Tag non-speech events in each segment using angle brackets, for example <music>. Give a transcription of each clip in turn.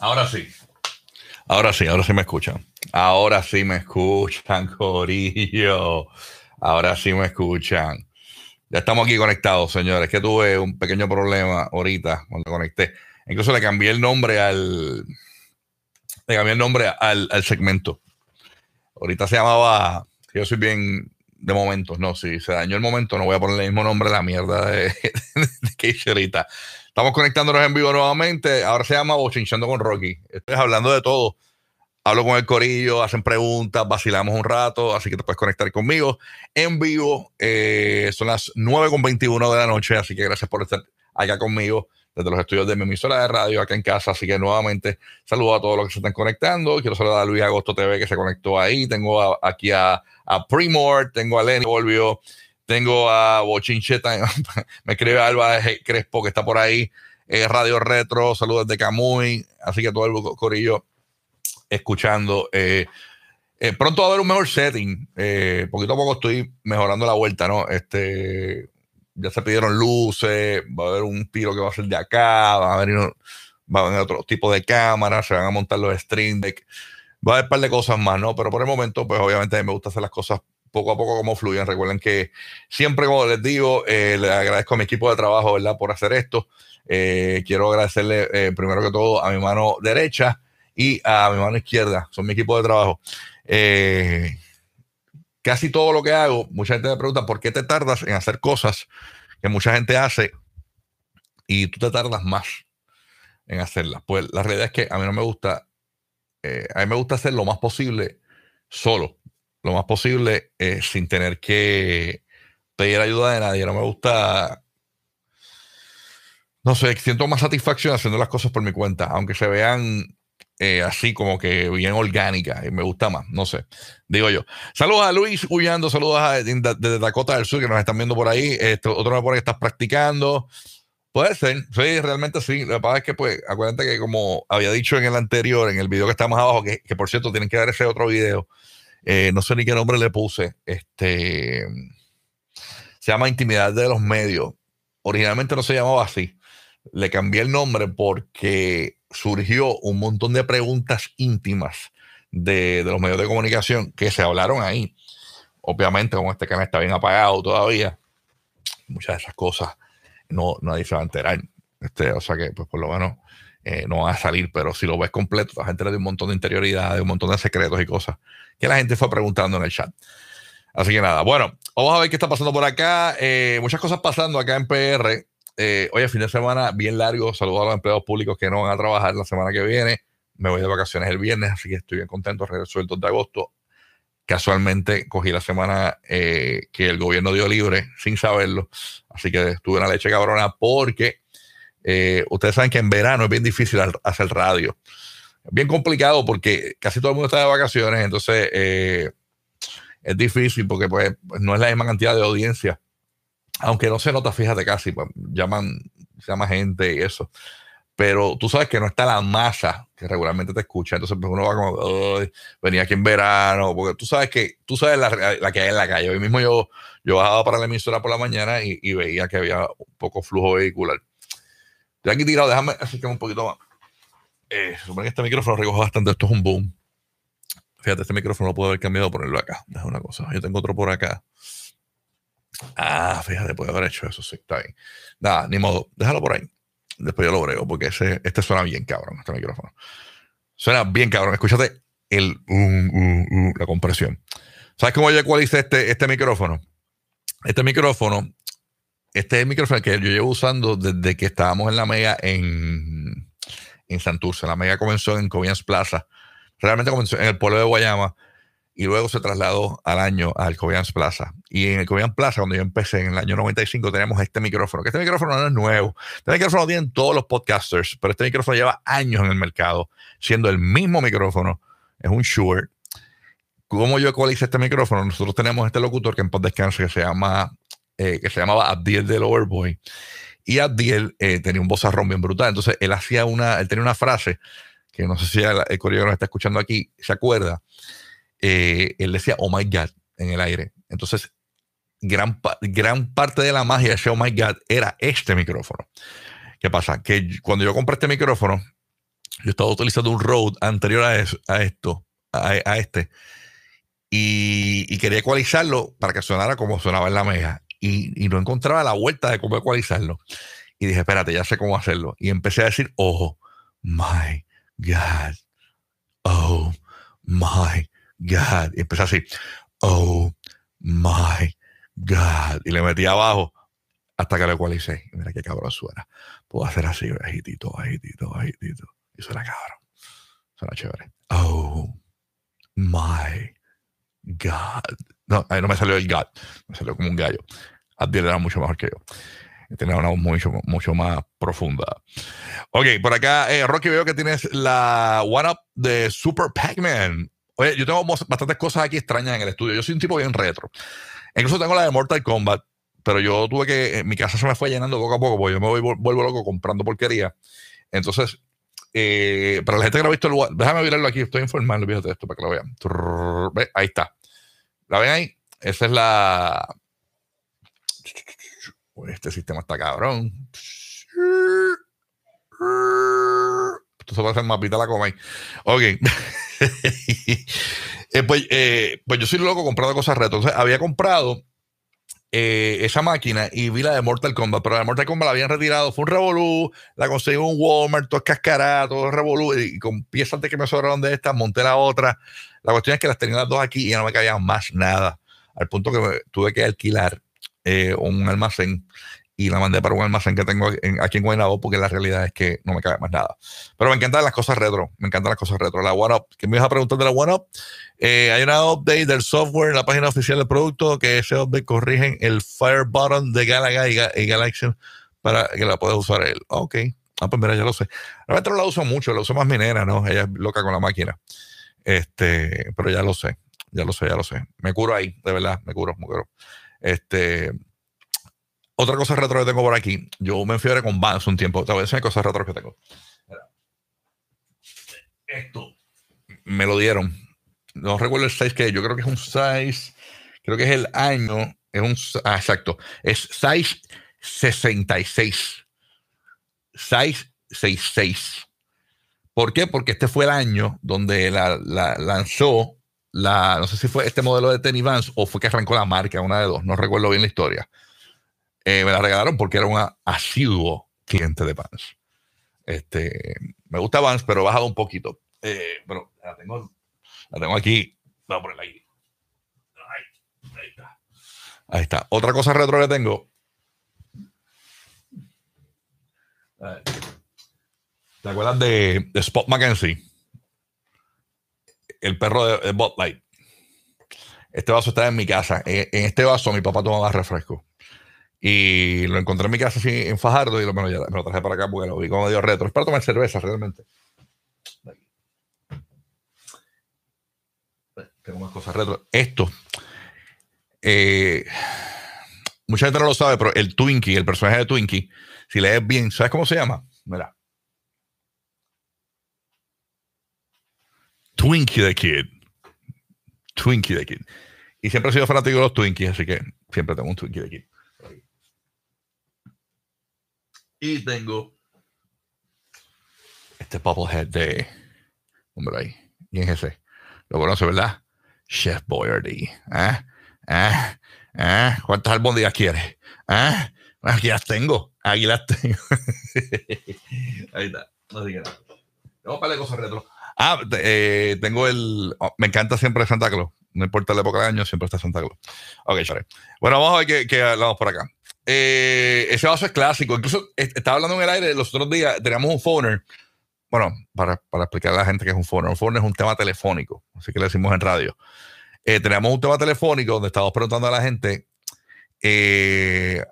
Ahora sí. Ahora sí, ahora sí me escuchan. Ahora sí me escuchan, <laughs> Corillo. Ahora sí me escuchan. Ya estamos aquí conectados, señores. Que tuve un pequeño problema ahorita cuando conecté. Incluso le cambié el nombre al. Le cambié el nombre al, segmento. Ahorita se llamaba. Yo soy bien de momentos. No, si se dañó el momento, no voy a poner el mismo nombre a la mierda de, <laughs> que hice ahorita. Estamos conectándonos en vivo nuevamente. Ahora se llama Bochinchando con Rocky. Estoy hablando de todo. Hablo con el corillo, hacen preguntas, vacilamos un rato, así que te puedes conectar conmigo en vivo. Eh, son las 9.21 de la noche, así que gracias por estar acá conmigo desde los estudios de mi emisora de radio acá en casa. Así que nuevamente saludo a todos los que se están conectando. Quiero saludar a Luis Agosto TV que se conectó ahí. Tengo aquí a, a tengo a Lenny Volvio, tengo a Bochincheta, <laughs> me escribe Alba Crespo que está por ahí. Eh, Radio Retro, saludos de Camuy. Así que todo el corillo escuchando. Eh, eh, pronto va a haber un mejor setting. poquito a poco estoy mejorando la vuelta, ¿no? Este, ya se pidieron luces, va a haber un tiro que va a ser de acá, va a venir, va a otro tipo de cámaras, se van a montar los stream deck. Va a haber un par de cosas más, ¿no? Pero por el momento, pues obviamente me gusta hacer las cosas poco a poco como fluyen. Recuerden que siempre, como les digo, eh, le agradezco a mi equipo de trabajo, ¿verdad?, por hacer esto. Eh, quiero agradecerle eh, primero que todo a mi mano derecha y a mi mano izquierda. Son mi equipo de trabajo. casi todo lo que hago, mucha gente me pregunta por qué te tardas en hacer cosas que mucha gente hace y tú te tardas más en hacerlas. Pues la realidad es que a mí no me gusta, a mí me gusta hacer lo más posible solo lo más posible eh, sin tener que pedir ayuda de nadie. No me gusta. No sé, siento más satisfacción haciendo las cosas por mi cuenta, aunque se vean eh, así como que bien orgánicas y me gusta más, no sé, digo yo. Saludos a Luis Huyando, saludos a, desde Dakota del Sur que nos están viendo por ahí. Este, otro me pone que estás practicando. Puede ser, sí, realmente sí. Lo que pasa es que, pues, acuérdate que como había dicho en el anterior, en el video que está más abajo, que, que por cierto tienen que dar ese otro video, eh, no sé ni qué nombre le puse. Este se llama Intimidad de los Medios. Originalmente no se llamaba así. Le cambié el nombre porque surgió un montón de preguntas íntimas de, los medios de comunicación que se hablaron ahí. Obviamente, como este canal está bien apagado todavía, muchas de esas cosas no, nadie se va a enterar. Este, o sea que, pues por lo menos, eh, no va a salir, pero si lo ves completo, la gente le da un montón de interioridad, de un montón de secretos y cosas que la gente fue preguntando en el chat. Así que nada, bueno, vamos a ver qué está pasando por acá. Eh, muchas cosas pasando acá en PR. Eh, hoy es fin de semana bien largo. Saludos a los empleados públicos que no van a trabajar la semana que viene. Me voy de vacaciones el viernes, así que estoy bien contento. Regreso el 2 de agosto. Casualmente cogí la semana eh, que el gobierno dio libre sin saberlo. Así que estuve una leche cabrona porque ustedes saben que en verano es bien difícil hacer radio bien complicado porque casi todo el mundo está de vacaciones, entonces eh, es difícil porque pues, no es la misma cantidad de audiencia. Aunque no se nota, fíjate casi, pues, llaman, llama gente y eso. Pero tú sabes que no está la masa que regularmente te escucha, entonces pues, uno va como, venía aquí en verano, porque tú sabes que, tú sabes la, que hay en la calle. Hoy mismo yo, yo bajaba para la emisora por la mañana y, y veía que había un poco flujo vehicular. Aquí tirado, déjame acercarme un poquito más. Eh, supone que este micrófono recoge bastante. Esto es un boom. Fíjate, este micrófono lo puedo haber cambiado ponerlo acá. Es una cosa. Yo tengo otro por acá. Ah, fíjate, puedo haber hecho eso. Sí, está bien. Nada, ni modo. Déjalo por ahí. Después yo lo brego porque este suena bien cabrón, este micrófono. Suena bien cabrón. Escúchate el, la compresión. ¿Sabes cómo yo ecualicé este, este micrófono? Este micrófono, este es el micrófono que yo llevo usando desde que estábamos en la mega en en Santurce. La mega comenzó en Covians Plaza. Realmente comenzó en el pueblo de Guayama y luego se trasladó al año al Covians Plaza. Y en el Covians Plaza, cuando yo empecé en el año 95, tenemos este micrófono, que este micrófono no es nuevo. Este micrófono lo tienen todos los podcasters, pero este micrófono lleva años en el mercado, siendo el mismo micrófono. Es un Shure. ¿Cómo yo ecualicé este micrófono? Nosotros tenemos este locutor que en descanso que se llama, eh, que se llamaba Abdiel del Overboy. Y Abdiel eh, tenía un vozarrón bien brutal. Entonces él hacía una, él tenía una frase que no sé si el, el que nos está escuchando aquí se acuerda. Eh, él decía, oh my God, en el aire. Entonces, gran, gran parte de la magia de ese oh my God era este micrófono. ¿Qué pasa? Que cuando yo compré este micrófono, yo estaba utilizando un Rode anterior a, esto, a, este, y, quería ecualizarlo para que sonara como sonaba en la meja. Y, no encontraba la vuelta de cómo ecualizarlo. Y dije, espérate, ya sé cómo hacerlo. Y empecé a decir, oh my God, oh my God. Y empecé así, oh my God. Y le metí abajo hasta que lo ecualicé. Mira qué cabrón suena. Puedo hacer así, bajitito, bajitito, bajitito. Y suena cabrón. Suena chévere. Oh my God. No, ahí no me salió el God. Me salió como un gallo. Abdiel era mucho mejor que yo. Tenía una voz mucho, mucho más profunda. Ok, por acá, eh, Rocky, veo que tienes la One Up de Super Pac-Man. Oye, yo tengo bastantes cosas aquí extrañas en el estudio. Yo soy un tipo bien retro. Incluso tengo la de Mortal Kombat, pero yo tuve que, mi casa se me fue llenando poco a poco, porque yo me voy, vuelvo loco comprando porquería. Entonces, eh, para la gente que no ha visto el déjame mirarlo aquí, estoy informando de esto para que lo vean. ahí está. ¿La ven ahí? Esa es la. Este sistema está cabrón. Esto se va a hacer mapita la coma ahí. Ok. <laughs> Eh, pues, eh, pues, yo soy loco comprando cosas retro. Entonces, había comprado eh, esa máquina y vi la de Mortal Kombat, pero la de Mortal Kombat la habían retirado. Fue un Revolú, la conseguí en un Walmart, todo cascarado, todo Revolú, y con piezas de que me sobraron de estas, monté la otra. La cuestión es que las tenía las dos aquí y ya no me cabía más nada, al punto que tuve que alquilar un almacén y la mandé para un almacén que tengo aquí en Guaynabo porque la realidad es que no me cabe más nada. Pero me encantan las cosas retro, me encantan las cosas retro. La One Up, que me ibas a preguntar de la One Up, eh, hay una update del software en la página oficial del producto que ese update corrigen el Fire Button de Galaga y, Galaxy para que la puedas usar él. Ok, ah, pues mira, ya lo sé. Realmente no la uso mucho, la uso más minera, ¿no? Ella es loca con la máquina. Este, pero ya lo sé, ya lo sé, ya lo sé. Me curo ahí, de verdad, me curo, me curo. Este, otra cosa retro que tengo por aquí. Yo me a con Vans un tiempo. Te voy a decir cosas retro que tengo. Esto me lo dieron. No recuerdo el size que Yo creo que es un size. Creo que es el año. Es un. Ah, exacto. Es size 66. Size 66. ¿Por qué? Porque este fue el año donde la, lanzó la, no sé si fue este modelo de Tenny Vans o fue que arrancó la marca, una de dos, no recuerdo bien la historia. Eh, me la regalaron porque era un asiduo cliente de Vans. Este, me gusta Vans, pero he bajado un poquito. Eh, pero la tengo, la tengo aquí. Voy a ponerla ahí. Ahí, está. Ahí está. Otra cosa retro que tengo. ¿Te acuerdas de, Spot Mackenzie? El perro de, de Botlight. Este vaso está en mi casa. En, en este vaso mi papá tomaba refresco. Y lo encontré en mi casa así en Fajardo y lo, me, lo, traje para acá porque lo vi como medio retro. Es para tomar cerveza realmente. Tengo más cosas retro. Esto. Eh, mucha gente no lo sabe, pero el Twinkie, el personaje de Twinkie, si lees bien, ¿sabes cómo se llama? Mira. Twinkie the Kid. Twinkie the Kid. Y siempre he sido fanático de los Twinkies, así que siempre tengo un Twinkie the Kid. Y tengo este Bubblehead de. Hombre ahí. ¿Quién es ese? Lo conoce, ¿verdad? Chef Boyardee. ¿Eh? ¿Eh? ¿Eh? ¿Cuántas albóndigas quieres? ¿Eh? Aquí las tengo. Aquí las tengo. <laughs> ahí está. No diga nada. Tengo para cosas retro. Ah, eh, tengo el. Oh, me encanta siempre Santa Claus. No importa la época del año, siempre está Santa Claus. Ok, sorry. Bueno, vamos a ver qué, qué hablamos por acá. Eh, ese vaso es clásico. Incluso estaba hablando en el aire los otros días, teníamos un phoner. Bueno, para, para explicar a la gente que es un phoner. Un phoner es un tema telefónico, así que le decimos en radio. Eh, teníamos un tema telefónico donde estábamos preguntando a la gente. Eh,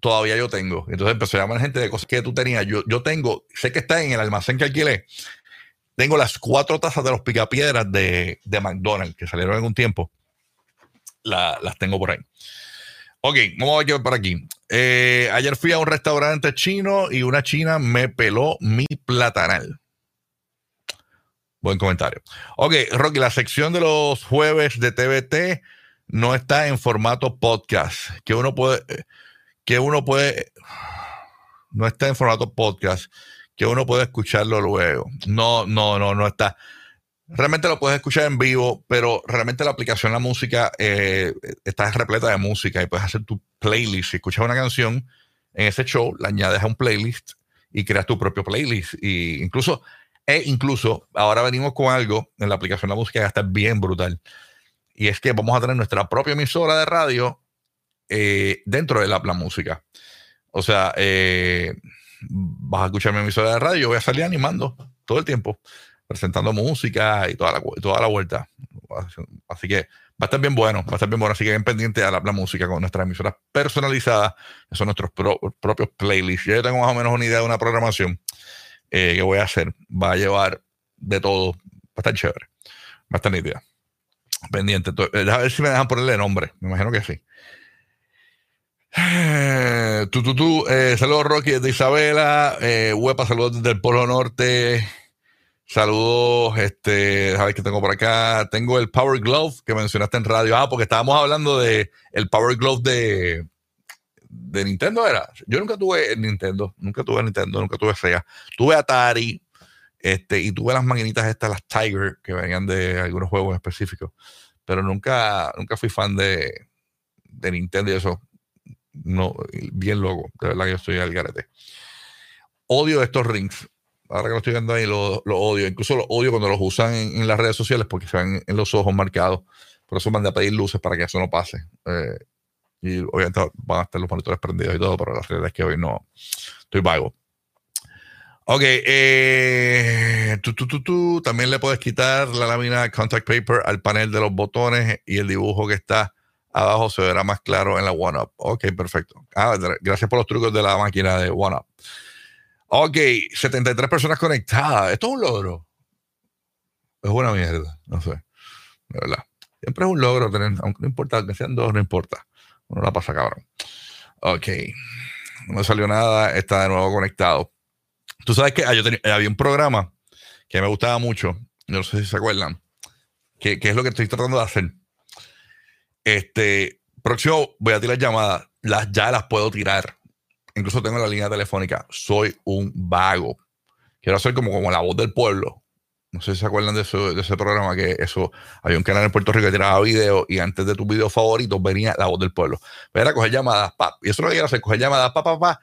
todavía yo tengo. Entonces empezó a llamar gente de cosas que tú tenías. Yo, yo tengo, sé que está en el almacén que alquilé. Tengo las cuatro tazas de los picapiedras de, de McDonald's que salieron en un tiempo. las tengo por ahí. Ok, vamos a ver por aquí. Eh, ayer fui a un restaurante chino y una china me peló mi platanal. Buen comentario. Ok, Rocky, la sección de los jueves de TVT no está en formato podcast. Que uno puede, que uno puede, no está en formato podcast. que uno puede escucharlo luego. No, no, no, no está. Realmente lo puedes escuchar en vivo, pero realmente la aplicación, la música, eh, está repleta de música y puedes hacer tu playlist. Si escuchas una canción en ese show, la añades a un playlist y creas tu propio playlist. Y incluso, e incluso, ahora venimos con algo en la aplicación la música que está bien brutal. Y es que vamos a tener nuestra propia emisora de radio eh, dentro de la, la, música. O sea, eh, vas a escuchar mi emisora de radio, voy a salir animando todo el tiempo, presentando música y toda la, toda la vuelta. Así que va a estar bien bueno, va a estar bien bueno. Así que bien pendiente a la, música con nuestras emisoras personalizadas, que son nuestros propios playlists. Yo tengo más o menos una idea de una programación eh, que voy a hacer. Va a llevar de todo, va a estar chévere, va a estar nítida. Pendiente. Eh, a ver si me dejan ponerle nombre, me imagino que sí. Tú, tú, tú, saludos Rocky de Isabela, eh, saludos desde el Polo Norte, saludos, este, sabes que tengo por acá, tengo el Power Glove que mencionaste en radio, ah, porque estábamos hablando de el Power Glove de, de Nintendo, era, yo nunca tuve Nintendo, nunca tuve Nintendo, nunca tuve Sega, tuve Atari, este, y tuve las maquinitas estas, las Tiger, que venían de algunos juegos específicos, pero nunca, nunca fui fan de, de Nintendo y eso no, bien loco. De verdad que yo estoy al garete. Odio estos rings. Ahora que lo estoy viendo ahí, lo, odio. Incluso lo odio cuando los usan en, las redes sociales porque se ven en los ojos marcados. Por eso mandé a pedir luces para que eso no pase. Eh, y obviamente van a estar los monitores prendidos y todo, pero la realidad es que hoy no. Estoy vago. Ok, eh, tú, tú, tú, también le puedes quitar la lámina contact paper al panel de los botones y el dibujo que está abajo se verá más claro en la OneUp. Ok, perfecto. Ah, gracias por los trucos de la máquina de OneUp. Ok, 73 personas conectadas. Esto es un logro. Es una mierda, no sé. De verdad. Siempre es un logro tener, aunque no importa, que sean dos, no importa. Uno la pasa cabrón. Ok. No me salió nada, está de nuevo conectado. Tú sabes que ah, había un programa que me gustaba mucho, no sé si se acuerdan, que es lo que estoy tratando de hacer este, próximo voy a tirar llamadas. Las ya las puedo tirar. Incluso tengo la línea telefónica. Soy un vago. Quiero hacer como, como la voz del pueblo. No sé si se acuerdan de, de ese programa que eso había un canal en Puerto Rico que tiraba video y antes de tus videos favoritos venía la voz del pueblo. Era coger llamadas, pap. Y eso es lo que quiero hacer, coger llamadas, pa, pa, pa.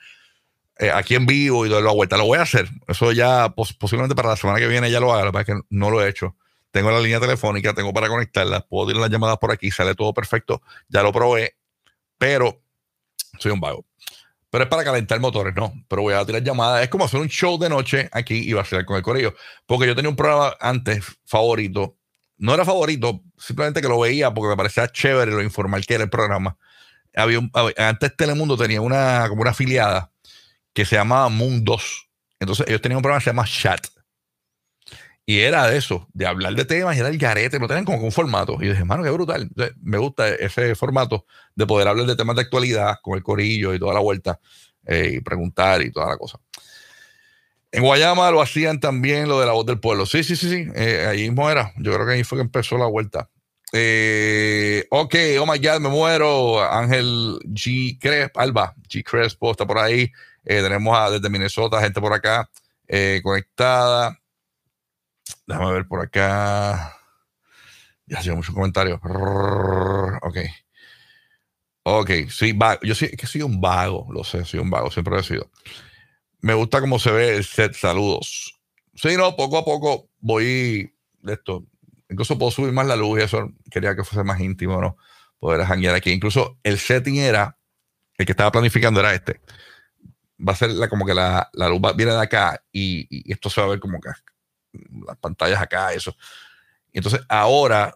Eh, aquí en vivo y darle la vuelta. Lo voy a hacer. Eso ya posiblemente para la semana que viene ya lo haga. Es que no lo he hecho tengo la línea telefónica, tengo para conectarla, puedo tirar las llamadas por aquí, sale todo perfecto, ya lo probé, pero soy un vago. Pero es para calentar motores, no. Pero voy a tirar llamadas. Es como hacer un show de noche aquí y va a ser con el correo. Porque yo tenía un programa antes favorito. No era favorito, simplemente que lo veía porque me parecía chévere lo informal que era el programa. Había antes Telemundo tenía una, como una afiliada que se llamaba Moon 2. Entonces ellos tenían un programa que se llama Chat. Y era de eso, de hablar de temas y era el garete, lo tenían como un formato. Y dije, mano, qué brutal. me gusta ese formato de poder hablar de temas de actualidad con el corillo y toda la vuelta eh, y preguntar y toda la cosa. En Guayama lo hacían también lo de la voz del pueblo. Sí, sí, sí, sí. Eh, ahí mismo era. Yo creo que ahí fue que empezó la vuelta. Eh, ok, oh my God, me muero. Ángel G. Crespo, Alba, G. Crespo está por ahí. tenemos a, desde Minnesota gente por acá conectada. Déjame ver por acá. Ya ha muchos comentarios. Ok. Ok, sí, vago. Yo sí, que soy un vago, lo sé, soy un vago, siempre he sido. Me gusta cómo se ve el set, saludos. Sí, no, poco a poco voy de esto. Incluso puedo subir más la luz y eso quería que fuese más íntimo, ¿no? Poder janguear aquí. Incluso el setting era, el que estaba planificando era este. Va a ser la, como que la, la luz viene de acá y, y, esto se va a ver como que las pantallas acá, eso. Entonces ahora,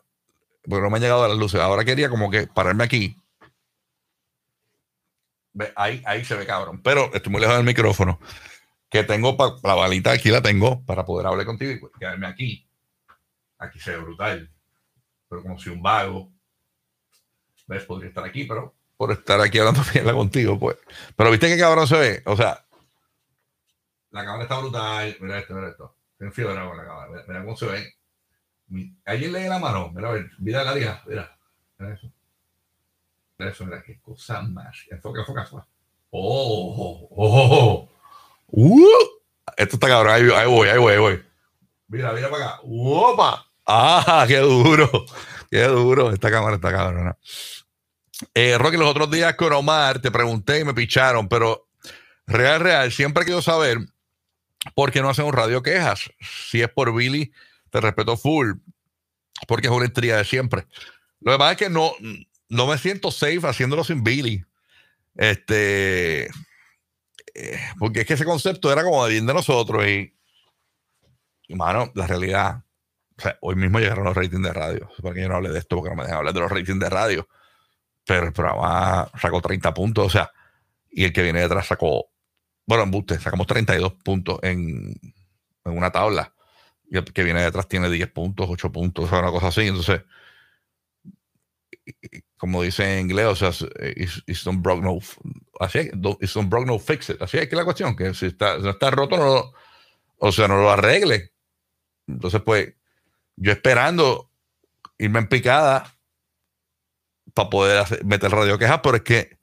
porque no me han llegado las luces, ahora quería como que pararme aquí. Ahí, ahí se ve cabrón. Pero estoy muy lejos del micrófono. Que tengo la balita aquí la tengo para poder hablar contigo y quedarme aquí. Aquí se ve brutal. Pero como si un vago. ¿Ves? Podría estar aquí, pero por estar aquí hablando <laughs> contigo, pues. Pero viste que cabrón se ve. O sea, la cámara está brutal. Mira esto, mira esto. Ten con la cámara. Mira, cómo se ve. ¿Alguien lee la mano? Mira, mira la lija. Mira, mira eso. Mira eso, mira, qué cosa más. Enfoca, enfoca, enfoca. Oh, oh, oh, oh. Uh, Esto está cabrón. Ahí, voy, ahí voy, ahí voy. Mira, mira para acá. ¡Opa! ¡Ah! ¡Qué duro! ¡Qué duro! Esta cámara está cabrona. Eh, Rocky, los otros días con Omar te pregunté y me picharon, pero real, real, siempre quiero saber por qué no hacen un radio quejas. Si es por Billy, te respeto full, porque es una estrella de siempre. Lo demás es que no, no me siento safe haciéndolo sin Billy. Este, eh, porque es que ese concepto era como de bien de nosotros y, mano, la realidad, hoy mismo llegaron los ratings de radio. Para que yo no hable de esto, porque no me dejan hablar de los ratings de radio. Pero el programa sacó 30 puntos, o sea, y el que viene detrás sacó, bueno, en Buste, sacamos 32 puntos en, en una tabla. Y el que viene detrás tiene 10 puntos, 8 puntos, o sea, una cosa así. Entonces, como dice en inglés, o sea, it's, don't broke no, así it's don't broke no fix it. Así es que la cuestión, que si está, no está roto, no o sea, no lo arregle. Entonces, pues, yo esperando irme en picada para poder meter radio quejas, pero es que,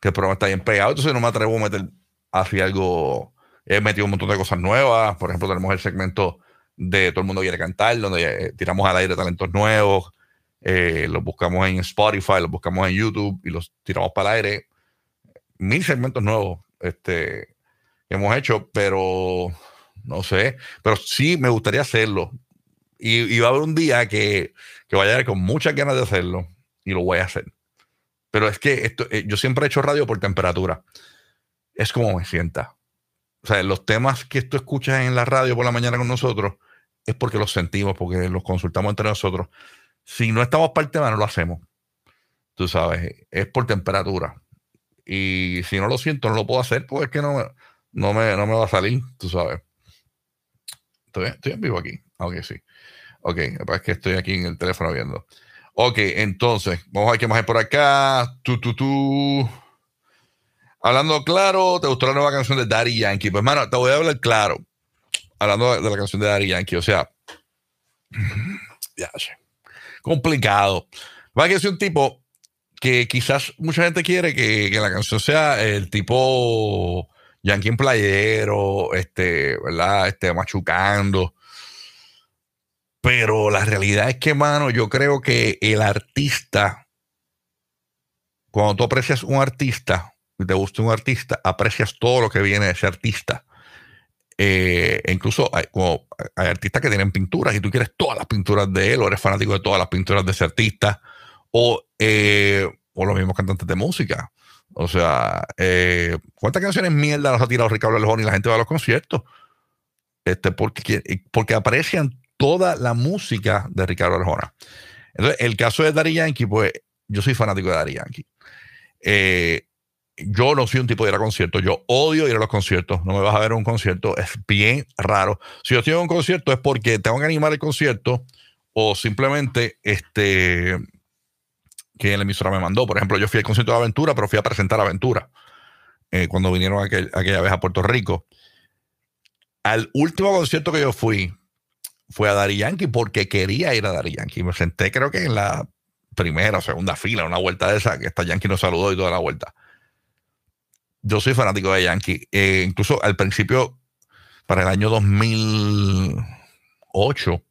que el programa está bien pegado, entonces no me atrevo a meter así algo. He metido un montón de cosas nuevas. Por ejemplo, tenemos el segmento de Todo el mundo quiere cantar, donde eh, tiramos al aire talentos nuevos. Eh, los buscamos en Spotify, los buscamos en YouTube y los tiramos para el aire. Mil segmentos nuevos este, que hemos hecho, pero no sé. Pero sí me gustaría hacerlo. Y, va a haber un día que, que vaya con muchas ganas de hacerlo y lo voy a hacer. Pero es que esto, eh, yo siempre he hecho radio por temperatura. Es como me sienta. O sea, los temas que tú escuchas en la radio por la mañana con nosotros es porque los sentimos, porque los consultamos entre nosotros. Si no estamos para el tema, no lo hacemos. Tú sabes, es por temperatura. Y si no lo siento, no lo puedo hacer, pues es que no no me, no me va a salir, tú sabes. Estoy, estoy en vivo aquí. Ok, sí. Ok, es que estoy aquí en el teléfono viendo. Ok, entonces, vamos a ver qué más hay por acá. Tú, tú, tú. Hablando claro, ¿te gustó la nueva canción de Daddy Yankee? Pues, hermano, te voy a hablar claro. Hablando de la canción de Daddy Yankee, o sea, ya sé. Complicado. Va a que ser un tipo que quizás mucha gente quiere que, que, la canción sea el tipo Yankee en playero, este, ¿verdad? Este, machucando. Pero la realidad es que, mano, yo creo que el artista, cuando tú aprecias un artista, te gusta un artista, aprecias todo lo que viene de ese artista. Eh, incluso hay, artistas que tienen pinturas y tú quieres todas las pinturas de él, o eres fanático de todas las pinturas de ese artista, o, eh, o los mismos cantantes de música. O sea, eh, ¿cuántas canciones mierda nos ha tirado Ricardo Alejón y la gente va a los conciertos? Este, porque, porque aprecian toda la música de Ricardo Arjona. Entonces, el caso de Dari Yankee, pues yo soy fanático de Dari Yankee. Yo no soy un tipo de ir a conciertos, yo odio ir a los conciertos, no me vas a ver en un concierto, es bien raro. Si yo estoy en un concierto es porque tengo que animar el concierto o simplemente este que la emisora me mandó. Por ejemplo, yo fui al concierto de Aventura, pero fui a presentar Aventura eh, cuando vinieron aquella vez a Puerto Rico. Al último concierto que yo fui, fue a Dari Yankee porque quería ir a Dari Yankee. Me senté, creo que en la primera o segunda fila, una vuelta de esa, que esta Yankee nos saludó y toda la vuelta. Yo soy fanático de Yankee. Eh, incluso al principio, para el año 2008,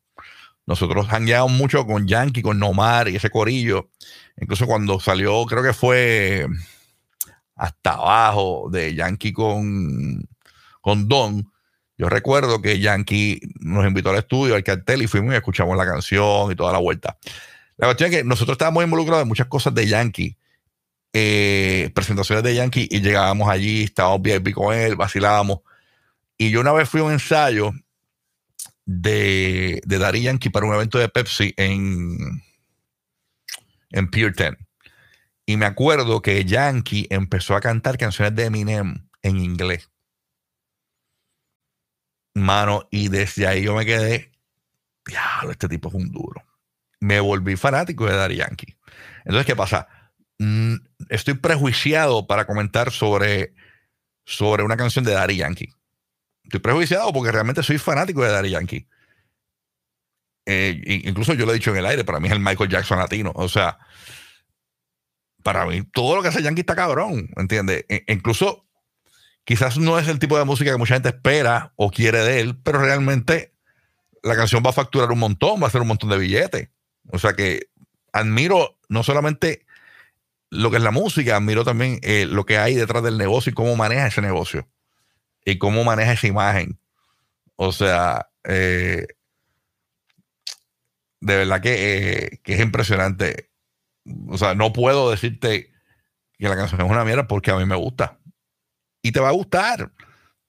nosotros hangueamos mucho con Yankee, con Nomar y ese corillo. Incluso cuando salió, creo que fue hasta abajo de Yankee con, con Don yo recuerdo que Yankee nos invitó al estudio, al cartel, y fuimos y escuchamos la canción y toda la vuelta. La cuestión es que nosotros estábamos involucrados en muchas cosas de Yankee, eh, presentaciones de Yankee, y llegábamos allí, estábamos bien con él, vacilábamos. Y yo una vez fui a un ensayo de, de Daddy Yankee para un evento de Pepsi en, en Pier 10. Y me acuerdo que Yankee empezó a cantar canciones de Eminem en inglés. Mano, y desde ahí yo me quedé, diablo, este tipo es un duro. Me volví fanático de Daddy Yankee. Entonces, ¿qué pasa? Estoy prejuiciado para comentar sobre, sobre una canción de Daddy Yankee. Estoy prejuiciado porque realmente soy fanático de Daddy Yankee. Eh, incluso yo lo he dicho en el aire, para mí es el Michael Jackson latino. O sea, para mí todo lo que hace Yankee está cabrón, ¿entiendes? E, incluso quizás no es el tipo de música que mucha gente espera o quiere de él, pero realmente la canción va a facturar un montón, va a ser un montón de billetes. O sea que admiro no solamente lo que es la música, admiro también eh, lo que hay detrás del negocio y cómo maneja ese negocio y cómo maneja esa imagen. O sea, eh, de verdad eh, que, es impresionante. O sea, no puedo decirte que la canción es una mierda porque a mí me gusta. Y te va a gustar.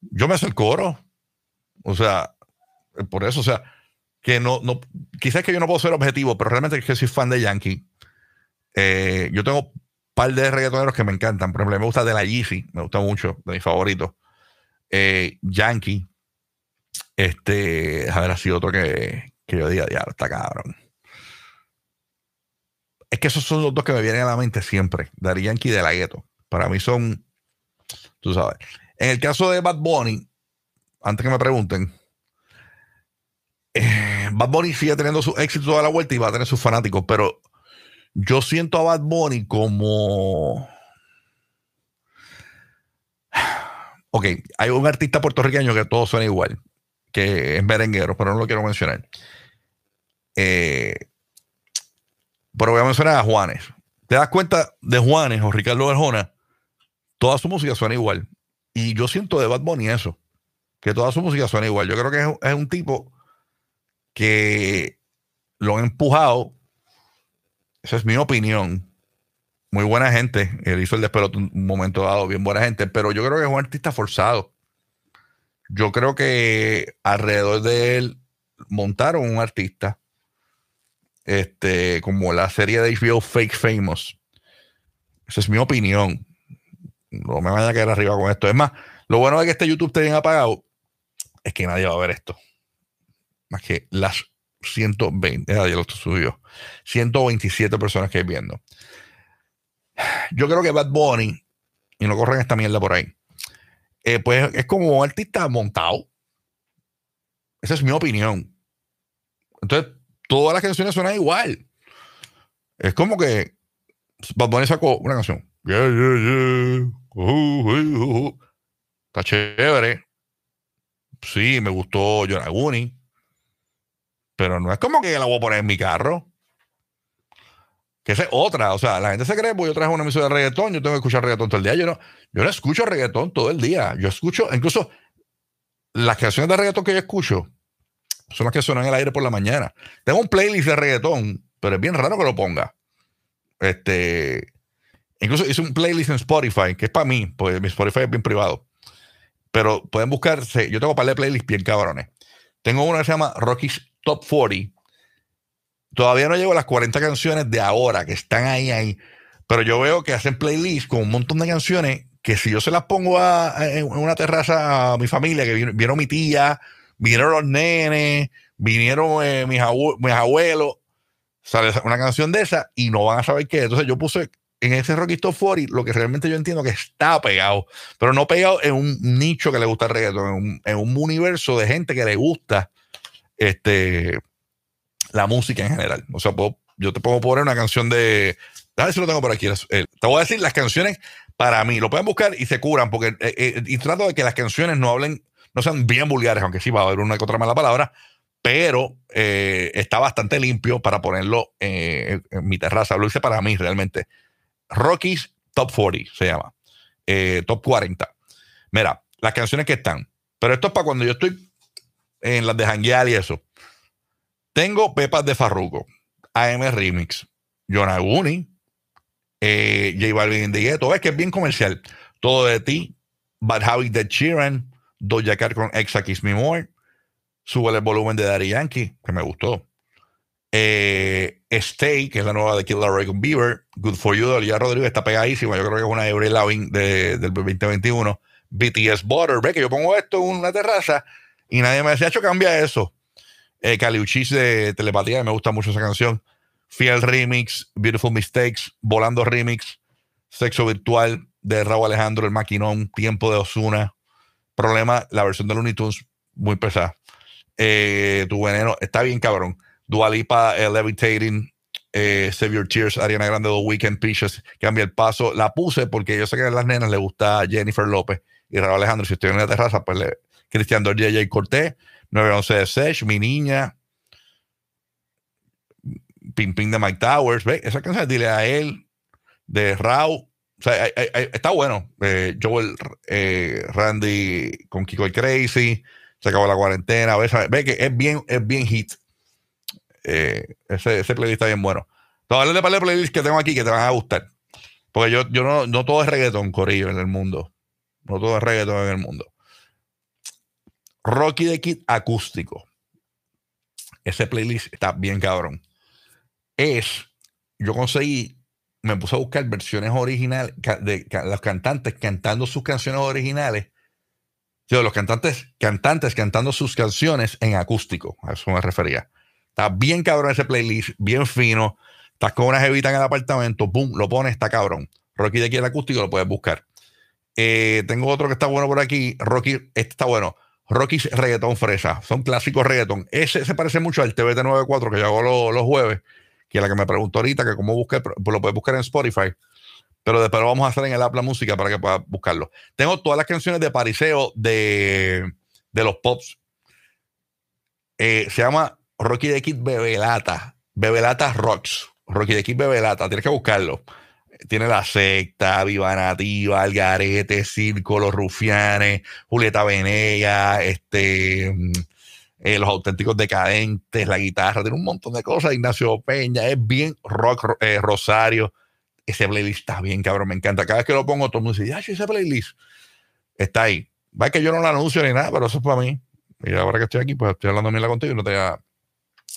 Yo me sé el coro. O sea, por eso, o sea, que no, no, quizás que yo no puedo ser objetivo, pero realmente es que soy fan de Yankee. Yo tengo par de reggaetoneros que me encantan. Por ejemplo, me gusta de la Yeezy, me gusta mucho, de mis favoritos. Eh, Yankee. Este, a ver, así otro que, que yo diga, diablo, está cabrón. Es que esos son los dos que me vienen a la mente siempre. Dari Yankee y De La Ghetto. Para mí son, tú sabes. En el caso de Bad Bunny, antes que me pregunten, eh, Bad Bunny sigue teniendo su éxito toda la vuelta y va a tener sus fanáticos, pero yo siento a Bad Bunny como... Ok, hay un artista puertorriqueño que todo suena igual, que es merenguero, pero no lo quiero mencionar. Eh, pero voy a mencionar a Juanes. ¿Te das cuenta de Juanes o Ricardo Arjona? Toda su música suena igual. Y yo siento de Bad Bunny eso, que toda su música suena igual. Yo creo que es, un tipo que lo han empujado. Esa es mi opinión. Muy buena gente. Él hizo el despelote un momento dado, bien buena gente, pero yo creo que es un artista forzado. Yo creo que alrededor de él montaron un artista este, como la serie de HBO Fake Famous. Esa es mi opinión. No me vaya a quedar arriba con esto. Es más, lo bueno de que este YouTube esté bien apagado es que nadie va a ver esto. Más que las 120, ya lo subió. 127 personas que hay viendo. Yo creo que Bad Bunny, y no corren esta mierda por ahí, eh, pues es como un artista montado. Esa es mi opinión. Entonces, todas las canciones suenan igual. Es como que Bad Bunny sacó una canción. Está chévere. Sí, me gustó Yonaguni. Pero no es como que la voy a poner en mi carro. Que es otra. O sea, la gente se cree, pues yo traje una emisora de reggaetón, yo tengo que escuchar reggaetón todo el día. Yo no, yo no escucho reggaetón todo el día. Yo escucho, incluso las canciones de reggaetón que yo escucho, son las que suenan en el aire por la mañana. Tengo un playlist de reggaetón, pero es bien raro que lo ponga. Este, incluso hice un playlist en Spotify, que es para mí, porque mi Spotify es bien privado. Pero pueden buscarse, yo tengo un par de playlists bien cabrones. Tengo una que se llama Rocky's Top 40. Todavía no llego a las 40 canciones de ahora, que están ahí, ahí. Pero yo veo que hacen playlists con un montón de canciones que si yo se las pongo en una terraza a mi familia, que vieron mi tía, vinieron los nenes, vinieron eh, mis, abuelos, sale una canción de esa y no van a saber qué. Entonces yo puse en ese Rocky Top 40 lo que realmente yo entiendo que está pegado, pero no pegado en un nicho que le gusta el reggaeton, en un, universo de gente que le gusta este, la música en general. O sea, yo te puedo poner una canción de... A ver si lo tengo por aquí. te voy a decir las canciones para mí. Lo pueden buscar y se curan, porque eh, eh, y trato de que las canciones no hablen no sean bien vulgares, aunque sí va a haber una que otra mala palabra, pero eh, está bastante limpio para ponerlo en, mi terraza. Lo hice para mí realmente. Rockies Top 40 se llama. Top 40. Mira, las canciones que están. Pero esto es para cuando yo estoy en las de janguear y eso. Tengo Pepas de Farruko, AM Remix, Yonaguni, eh, J Balvin de Ghetto. Es que es bien comercial. Todo de ti, Bad Habit de Sheeran, Doja Cat con Exa Kiss Me More. Sube el volumen de Daddy Yankee, que me gustó. Eh, Stay, que es la nueva de Killer Ray con Beaver. Good for You de Rodríguez está pegadísima. Yo creo que es una Loving de, del 2021. BTS Butter. Ve que yo pongo esto en una terraza y nadie me decía, hecho cambia eso. Eh, Caliuchis de Telepatía, me gusta mucho esa canción. Fiel Remix, Beautiful Mistakes, Volando Remix, Sexo Virtual de Raúl Alejandro, El Maquinón, Tiempo de Osuna, Problema, la versión de Looney Tunes, muy pesada. Eh, tu veneno está bien cabrón. Dualipa, eh, Levitating, eh, Save Your Tears, Ariana Grande, The Weekend, Peaches, Cambia el Paso. La puse porque yo sé que a las nenas le gusta Jennifer López y Raúl Alejandro. Si estoy en la terraza, pues le, Cristian J. Cortés, 911 de Sech, Mi Niña, Ping Ping de Mike Towers. ¿Ve? Esa canción, dile a él, de sea, está bueno. Eh, Joel eh, Randy con Kiko el Crazy. Se acabó la cuarentena. Ve, que es bien, es bien hit. Eh, ese, ese playlist está bien bueno. De par de playlists que tengo aquí que te van a gustar. Porque yo, yo no, no todo es reggaeton, Corillo, en el mundo. No todo es reggaeton en el mundo. Rocky de Kid acústico. Ese playlist está bien cabrón. Es, yo conseguí, me puse a buscar versiones originales de los cantantes cantando sus canciones originales. Yo, los cantantes, cantantes cantando sus canciones en acústico. A eso me refería. Está bien cabrón ese playlist, bien fino. Estás con una jevita en el apartamento, pum, lo pones, está cabrón. Rocky de Kid acústico lo puedes buscar. Eh, tengo otro que está bueno por aquí. Rocky, este está bueno. Rocky's Reggaeton Fresa. Son clásicos reggaeton. Ese se parece mucho al TVT 94 que yo hago los, jueves, que es la que me preguntó ahorita, que cómo busque, pues lo puedes buscar en Spotify. Pero después lo vamos a hacer en el app la música para que puedas buscarlo. Tengo todas las canciones de Pariseo de, de los Pops. Eh, se llama Rocky de Kid Bebelata. Bebelata Rocks. Rocky de Kid Bebelata. Tienes que buscarlo tiene la secta, Viva Nativa, Algarete, Circo, Los Rufianes, Julieta Veneya, este, mm, eh, Los Auténticos Decadentes, la guitarra, tiene un montón de cosas. Ignacio Peña, es bien rock, eh, Rosario. Ese playlist está bien, cabrón, me encanta. Cada vez que lo pongo, todo el mundo dice, ya, ese playlist está ahí. Va que yo no lo anuncio ni nada, pero eso es para mí. Y ahora que estoy aquí, pues estoy hablando mierda contigo y no te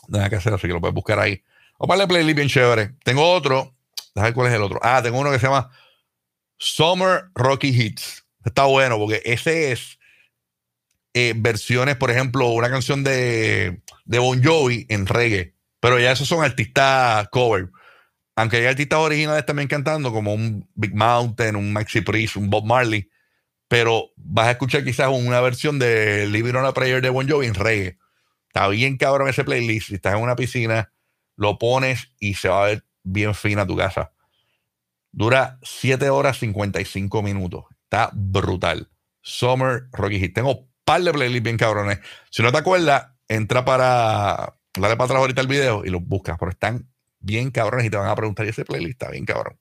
nada que hacer, así que lo puedes buscar ahí. O para el playlist bien chévere. Tengo otro Déjame cuál es el otro. Ah, tengo uno que se llama Summer Rocky Hits. Está bueno porque ese es eh, versiones, por ejemplo, una canción de, de Bon Jovi en reggae. Pero ya esos son artistas cover. Aunque hay artistas originales también cantando, como un Big Mountain, un Maxi Priest, un Bob Marley. Pero vas a escuchar quizás una versión de Living on a Prayer de Bon Jovi en reggae. Está bien cabrón ese playlist. Si estás en una piscina, lo pones y se va a ver bien fina tu casa. Dura 7 horas 55 minutos. Está brutal. Summer Rocky Hit. Tengo un par de playlists bien cabrones. Si no te acuerdas, entra para. Dale para atrás ahorita el video y los buscas. Pero están bien cabrones y te van a preguntar: ¿y ese playlist está bien cabrón?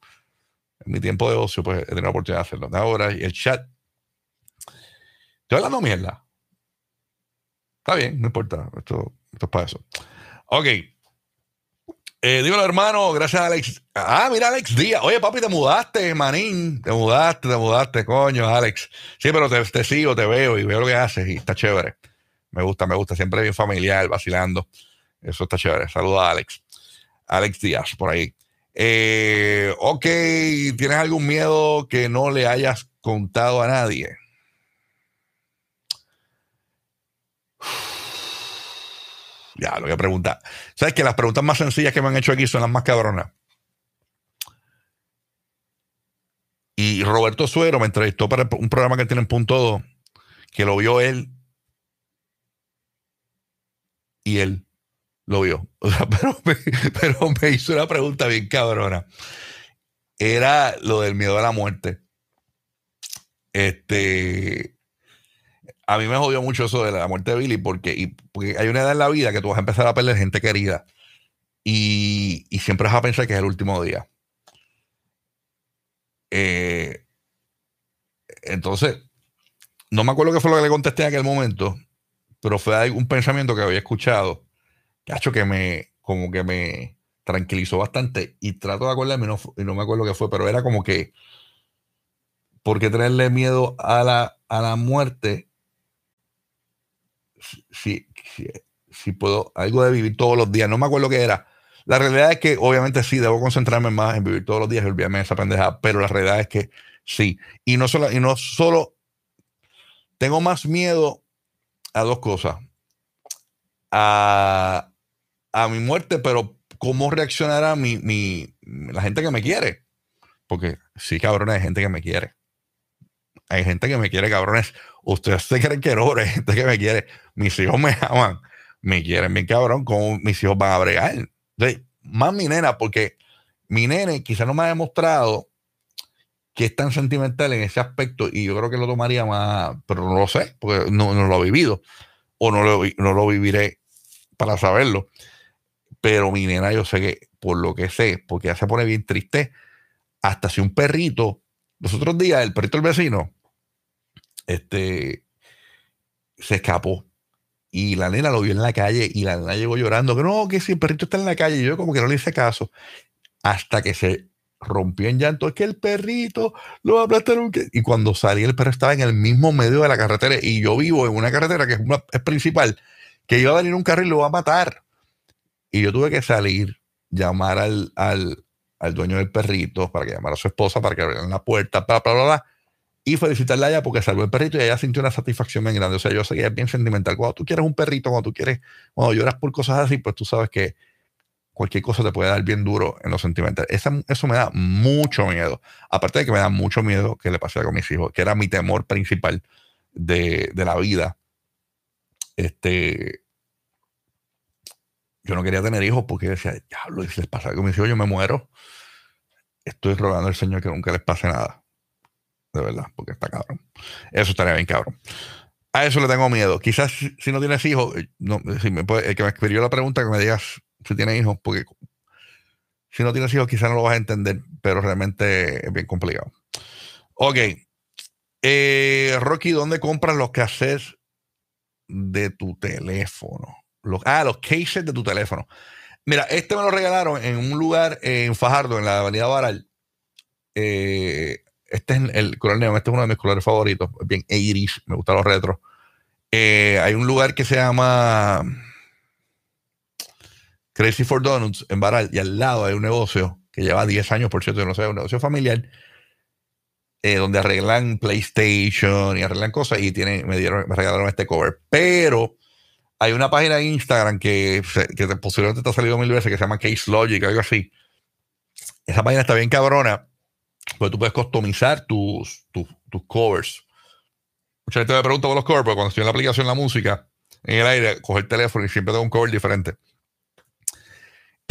En mi tiempo de ocio, pues he tenido la oportunidad de hacerlo. ahora y el chat. Estoy hablando mierda. Está bien, no importa. Esto, esto es para eso. Ok. Eh, dímelo, hermano, gracias Alex. Ah, mira, Alex Díaz. Oye, papi, te mudaste, manín. Te mudaste, te mudaste, coño, Alex. Sí, pero te, sigo, te veo y veo lo que haces y está chévere. Me gusta, me gusta. Siempre bien familiar, vacilando. Eso está chévere. Saludos a Alex. Alex Díaz, por ahí. Eh, ok, ¿tienes algún miedo que no le hayas contado a nadie? Ya, lo voy a preguntar. ¿Sabes que las preguntas más sencillas que me han hecho aquí son las más cabronas? Y Roberto Suero me entrevistó para un programa que tiene en punto 2, que lo vio él y él lo vio. <laughs> pero, pero me hizo una pregunta bien cabrona. Era lo del miedo a la muerte. Este, a mí me jodió mucho eso de la muerte de Billy porque, hay una edad en la vida que tú vas a empezar a perder gente querida y, siempre vas a pensar que es el último día. Eh, entonces, no me acuerdo qué fue lo que le contesté en aquel momento, pero fue un pensamiento que había escuchado, hecho que me, como que me tranquilizó bastante y trato de acordarme y no, me acuerdo qué fue, pero era como que, ¿por qué tenerle miedo a la, a la muerte si, si, puedo, algo de vivir todos los días, no me acuerdo qué era. La realidad es que obviamente sí, debo concentrarme más en vivir todos los días y olvidarme de esa pendeja, pero la realidad es que sí. Y no solo, y no solo, tengo más miedo a dos cosas. A, a mi muerte, pero cómo reaccionará mi, mi, la gente que me quiere. Porque sí, cabrón, hay gente que me quiere. Hay gente que me quiere, cabrones. Ustedes se creen que no, hay gente que me quiere. Mis hijos me aman, me quieren bien cabrón, ¿cómo mis hijos van a bregar? más mi nena, porque mi nene quizás no me ha demostrado que es tan sentimental en ese aspecto y yo creo que lo tomaría más, pero no lo sé, porque no, no lo he vivido o no lo, no lo viviré para saberlo. Pero mi nena, yo sé que por lo que sé, porque ya se pone bien triste, hasta si un perrito, los otros días, el perrito del vecino, este, se escapó. Y la nena lo vio en la calle y la nena llegó llorando, que no, que si el perrito está en la calle, y yo como que no le hice caso, hasta que se rompió en llanto, es que el perrito lo va a aplastar. Y cuando salí, el perro estaba en el mismo medio de la carretera y yo vivo en una carretera que es, una, principal, que iba a venir un carro y lo va a matar. Y yo tuve que salir, llamar al, al, al dueño del perrito para que llamara a su esposa para que abrieran la puerta, bla, bla, bla, bla y felicitarla a ella porque salvó el perrito y ella sintió una satisfacción bien grande. O sea, yo sé que es bien sentimental. Cuando tú quieres un perrito, cuando tú quieres, cuando lloras por cosas así, pues tú sabes que cualquier cosa te puede dar bien duro en lo sentimental. eso me da mucho miedo. Aparte de que me da mucho miedo que le pasara con mis hijos, que era mi temor principal de, de la vida. Este, yo no quería tener hijos porque decía, diablo, si les pasa con mis hijos, yo me muero. Estoy rogando al Señor que nunca les pase nada de verdad, porque está cabrón. Eso estaría bien cabrón. A eso le tengo miedo. Quizás si, no tienes hijos, eh, no, si el que me escribió la pregunta, que me digas si tienes hijos, porque si no tienes hijos quizás no lo vas a entender, pero realmente es bien complicado. Ok. Eh, Rocky, ¿dónde compras los cassettes de tu teléfono? Los, ah, los cases de tu teléfono. Mira, este me lo regalaron en un lugar en Fajardo, en la Avenida Baral. Eh, este es el color neón, este es uno de mis colores favoritos, bien iris, me gustan los retros. Eh, hay un lugar que se llama Crazy for Donuts en Baral y al lado hay un negocio que lleva 10 años, por cierto, yo no sé, un negocio familiar, eh, donde arreglan PlayStation y arreglan cosas y tienen, me, dieron, me regalaron este cover. Pero hay una página de Instagram que, que posiblemente te ha salido mil veces que se llama Case Logic, algo así. Esa página está bien cabrona pues tú puedes customizar tus, tus, covers. Mucha gente me pregunta por los covers, porque cuando estoy en la aplicación la música, en el aire, coger el teléfono y siempre tengo un cover diferente.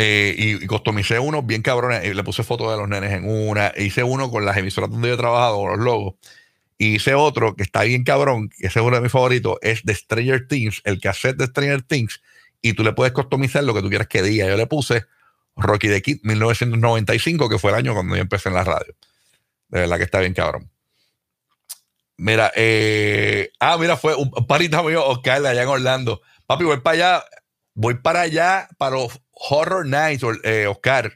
Eh, y, customicé uno bien cabrones. Y le puse fotos de los nenes en una. Hice uno con las emisoras donde yo he trabajado, con los logos. Y hice otro que está bien cabrón, que ese es uno de mis favoritos, es de Stranger Things, el cassette de Stranger Things. Y tú le puedes customizar lo que tú quieras que diga. Yo le puse Rocky the Kid 1995, que fue el año cuando yo empecé en la radio. De verdad que está bien cabrón. Mira, eh, ah, mira, fue un parita mío, Oscar, allá en Orlando. Papi, voy para allá, voy para allá para los Horror Nights, eh, Oscar.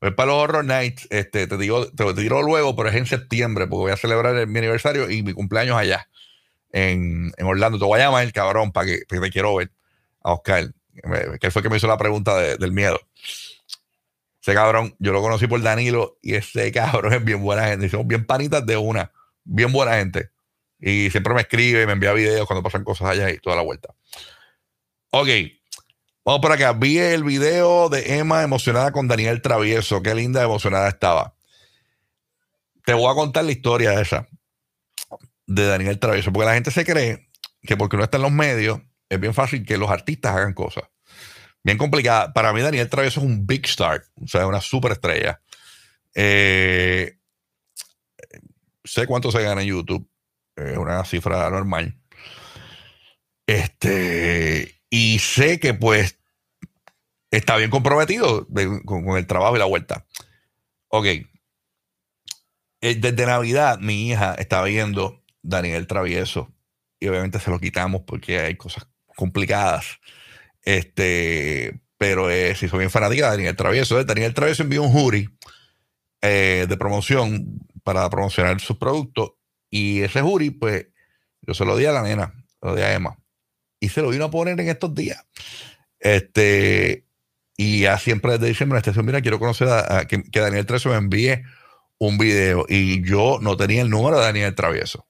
Voy para los Horror Nights, este, te digo, te lo digo luego, pero es en septiembre, porque voy a celebrar mi aniversario y mi cumpleaños allá, en, Orlando. Te voy a llamar, cabrón, para que, te quiero ver a Oscar, que fue que me hizo la pregunta del miedo. Ese cabrón, yo lo conocí por Danilo y ese cabrón es bien buena gente. Somos bien panitas de una. Bien buena gente. Y siempre me escribe y me envía videos cuando pasan cosas allá y toda la vuelta. Ok. Vamos por acá. Vi el video de Emma emocionada con Daniel Travieso. Qué linda emocionada estaba. Te voy a contar la historia de esa. De Daniel Travieso. Porque la gente se cree que porque no está en los medios, es bien fácil que los artistas hagan cosas bien complicada. Para mí, Daniel Travieso es un big star, o sea, una superestrella. Eh, sé cuánto se gana en YouTube, es una cifra normal. Este, y sé que pues está bien comprometido con, el trabajo y la vuelta. Ok. Eh, desde Navidad, mi hija está viendo Daniel Travieso y obviamente se lo quitamos porque hay cosas complicadas. Este, pero eh, si soy bien fanática de Daniel Travieso, Daniel Travieso envió un jury eh, de promoción para promocionar sus productos y ese jury, pues, yo se lo di a la nena, lo di a Emma y se lo vino a poner en estos días. Este, y ya siempre desde diciembre, este mira, quiero conocer a, que, Daniel Travieso me envíe un video y yo no tenía el número de Daniel Travieso.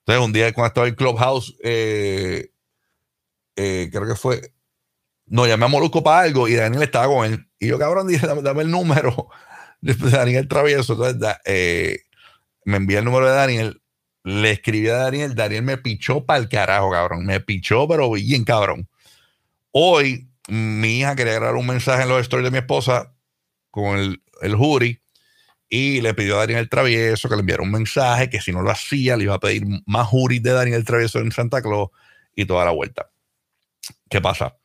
Entonces, un día cuando estaba en Clubhouse, eh, creo que fue no, llamé a Molusco para algo y Daniel estaba con él. Y yo, cabrón, dije, dame, el número <laughs> de Daniel Travieso. Entonces, eh, me envía el número de Daniel, le escribí a Daniel, Daniel me pichó para el carajo, cabrón. Me pichó, pero bien cabrón. Hoy, mi hija quería grabar un mensaje en los stories de mi esposa con el, el jury y le pidió a Daniel Travieso que le enviara un mensaje que si no lo hacía le iba a pedir más juris de Daniel Travieso en Santa Claus y toda la vuelta. ¿Qué pasa?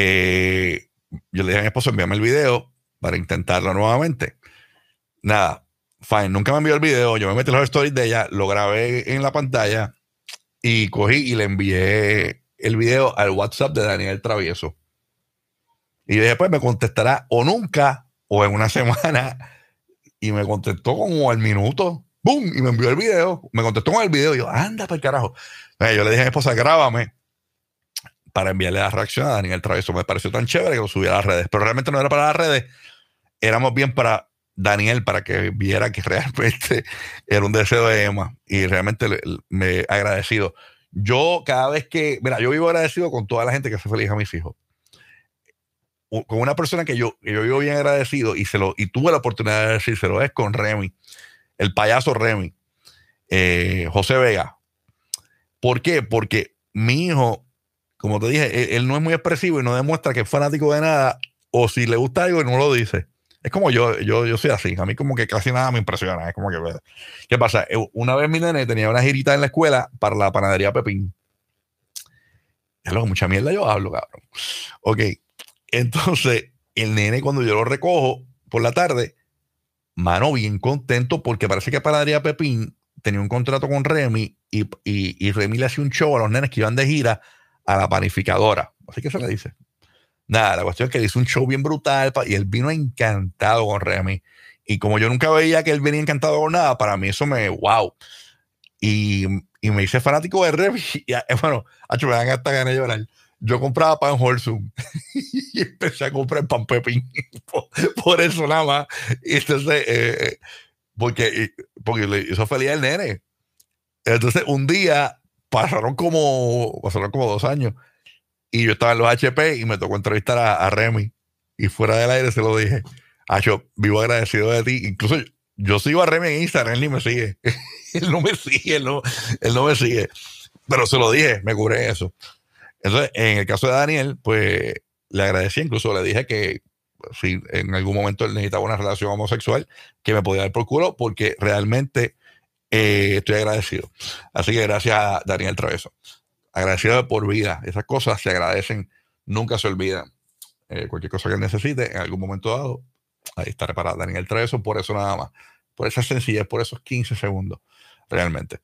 Eh, yo le dije a mi esposo, envíame el video para intentarlo nuevamente. Nada, fine, nunca me envió el video, yo me metí en los stories de ella, lo grabé en la pantalla y cogí y le envié el video al WhatsApp de Daniel Travieso. Y después me contestará o nunca o en una <laughs> semana. Y me contestó como al minuto. ¡Bum! Y me envió el video. Me contestó con el video. Y yo, anda para el carajo. yo le dije a mi esposa, grábame para enviarle la reacción a Daniel Travieso. Me pareció tan chévere que lo subí a las redes. Pero realmente no era para las redes. Éramos bien para Daniel, para que viera que realmente <laughs> era un deseo de Emma. Y realmente me he agradecido. Yo cada vez que, mira, yo vivo agradecido con toda la gente que hace feliz a mis hijos. Con una persona que yo, yo vivo bien agradecido y, se lo, y tuve la oportunidad de decírselo, es con Remy, el payaso Remy, eh, José Vega. ¿Por qué? Porque mi hijo, como te dije, él, no es muy expresivo y no demuestra que es fanático de nada, o si le gusta algo y no lo dice. Es como yo, yo, yo soy así. A mí como que casi nada me impresiona. Es como que, ¿qué pasa? Eh, una vez mi nene tenía una girita en la escuela para la panadería Pepín. Es lo mucha mierda yo hablo, cabrón. Ok. Entonces, el nene cuando yo lo recojo por la tarde, mano, bien contento porque parece que Panadería Pepín tenía un contrato con Remy y, y, y Remy le hacía un show a los nenes que iban de gira a la panificadora. Así que se le dice. Nada, la cuestión es que hizo un show bien brutal y él vino encantado con Remy. Y como yo nunca veía que él venía encantado con nada, para mí eso me, wow. Y, y me hice fanático de Remy. <laughs> Y, bueno, me dan hasta ganas de llorar. Yo compraba pan Holsum <laughs> y empecé a comprar pan Pepín <laughs> por, eso nada más. Y entonces, eh, porque, porque le hizo feliz al nene. Entonces, un día pasaron como, pasaron como dos años y yo estaba en los HP y me tocó entrevistar a, Remy. Y fuera del aire se lo dije. yo vivo agradecido de ti. Incluso yo, sigo a Remy en Instagram, él ni me sigue. <laughs> él no me sigue, él no, él no me sigue. Pero se lo dije, me cubré eso. Entonces, en el caso de Daniel, pues le agradecí, incluso le dije que si en algún momento él necesitaba una relación homosexual, que me podía dar por culo, porque realmente eh, estoy agradecido. Así que gracias Daniel Traveso agradecido por vida. Esas cosas se agradecen, nunca se olvidan. Eh, cualquier cosa que necesite en algún momento dado, ahí estaré para Daniel Treso, por eso nada más. Por esa sencillez, por esos 15 segundos, realmente.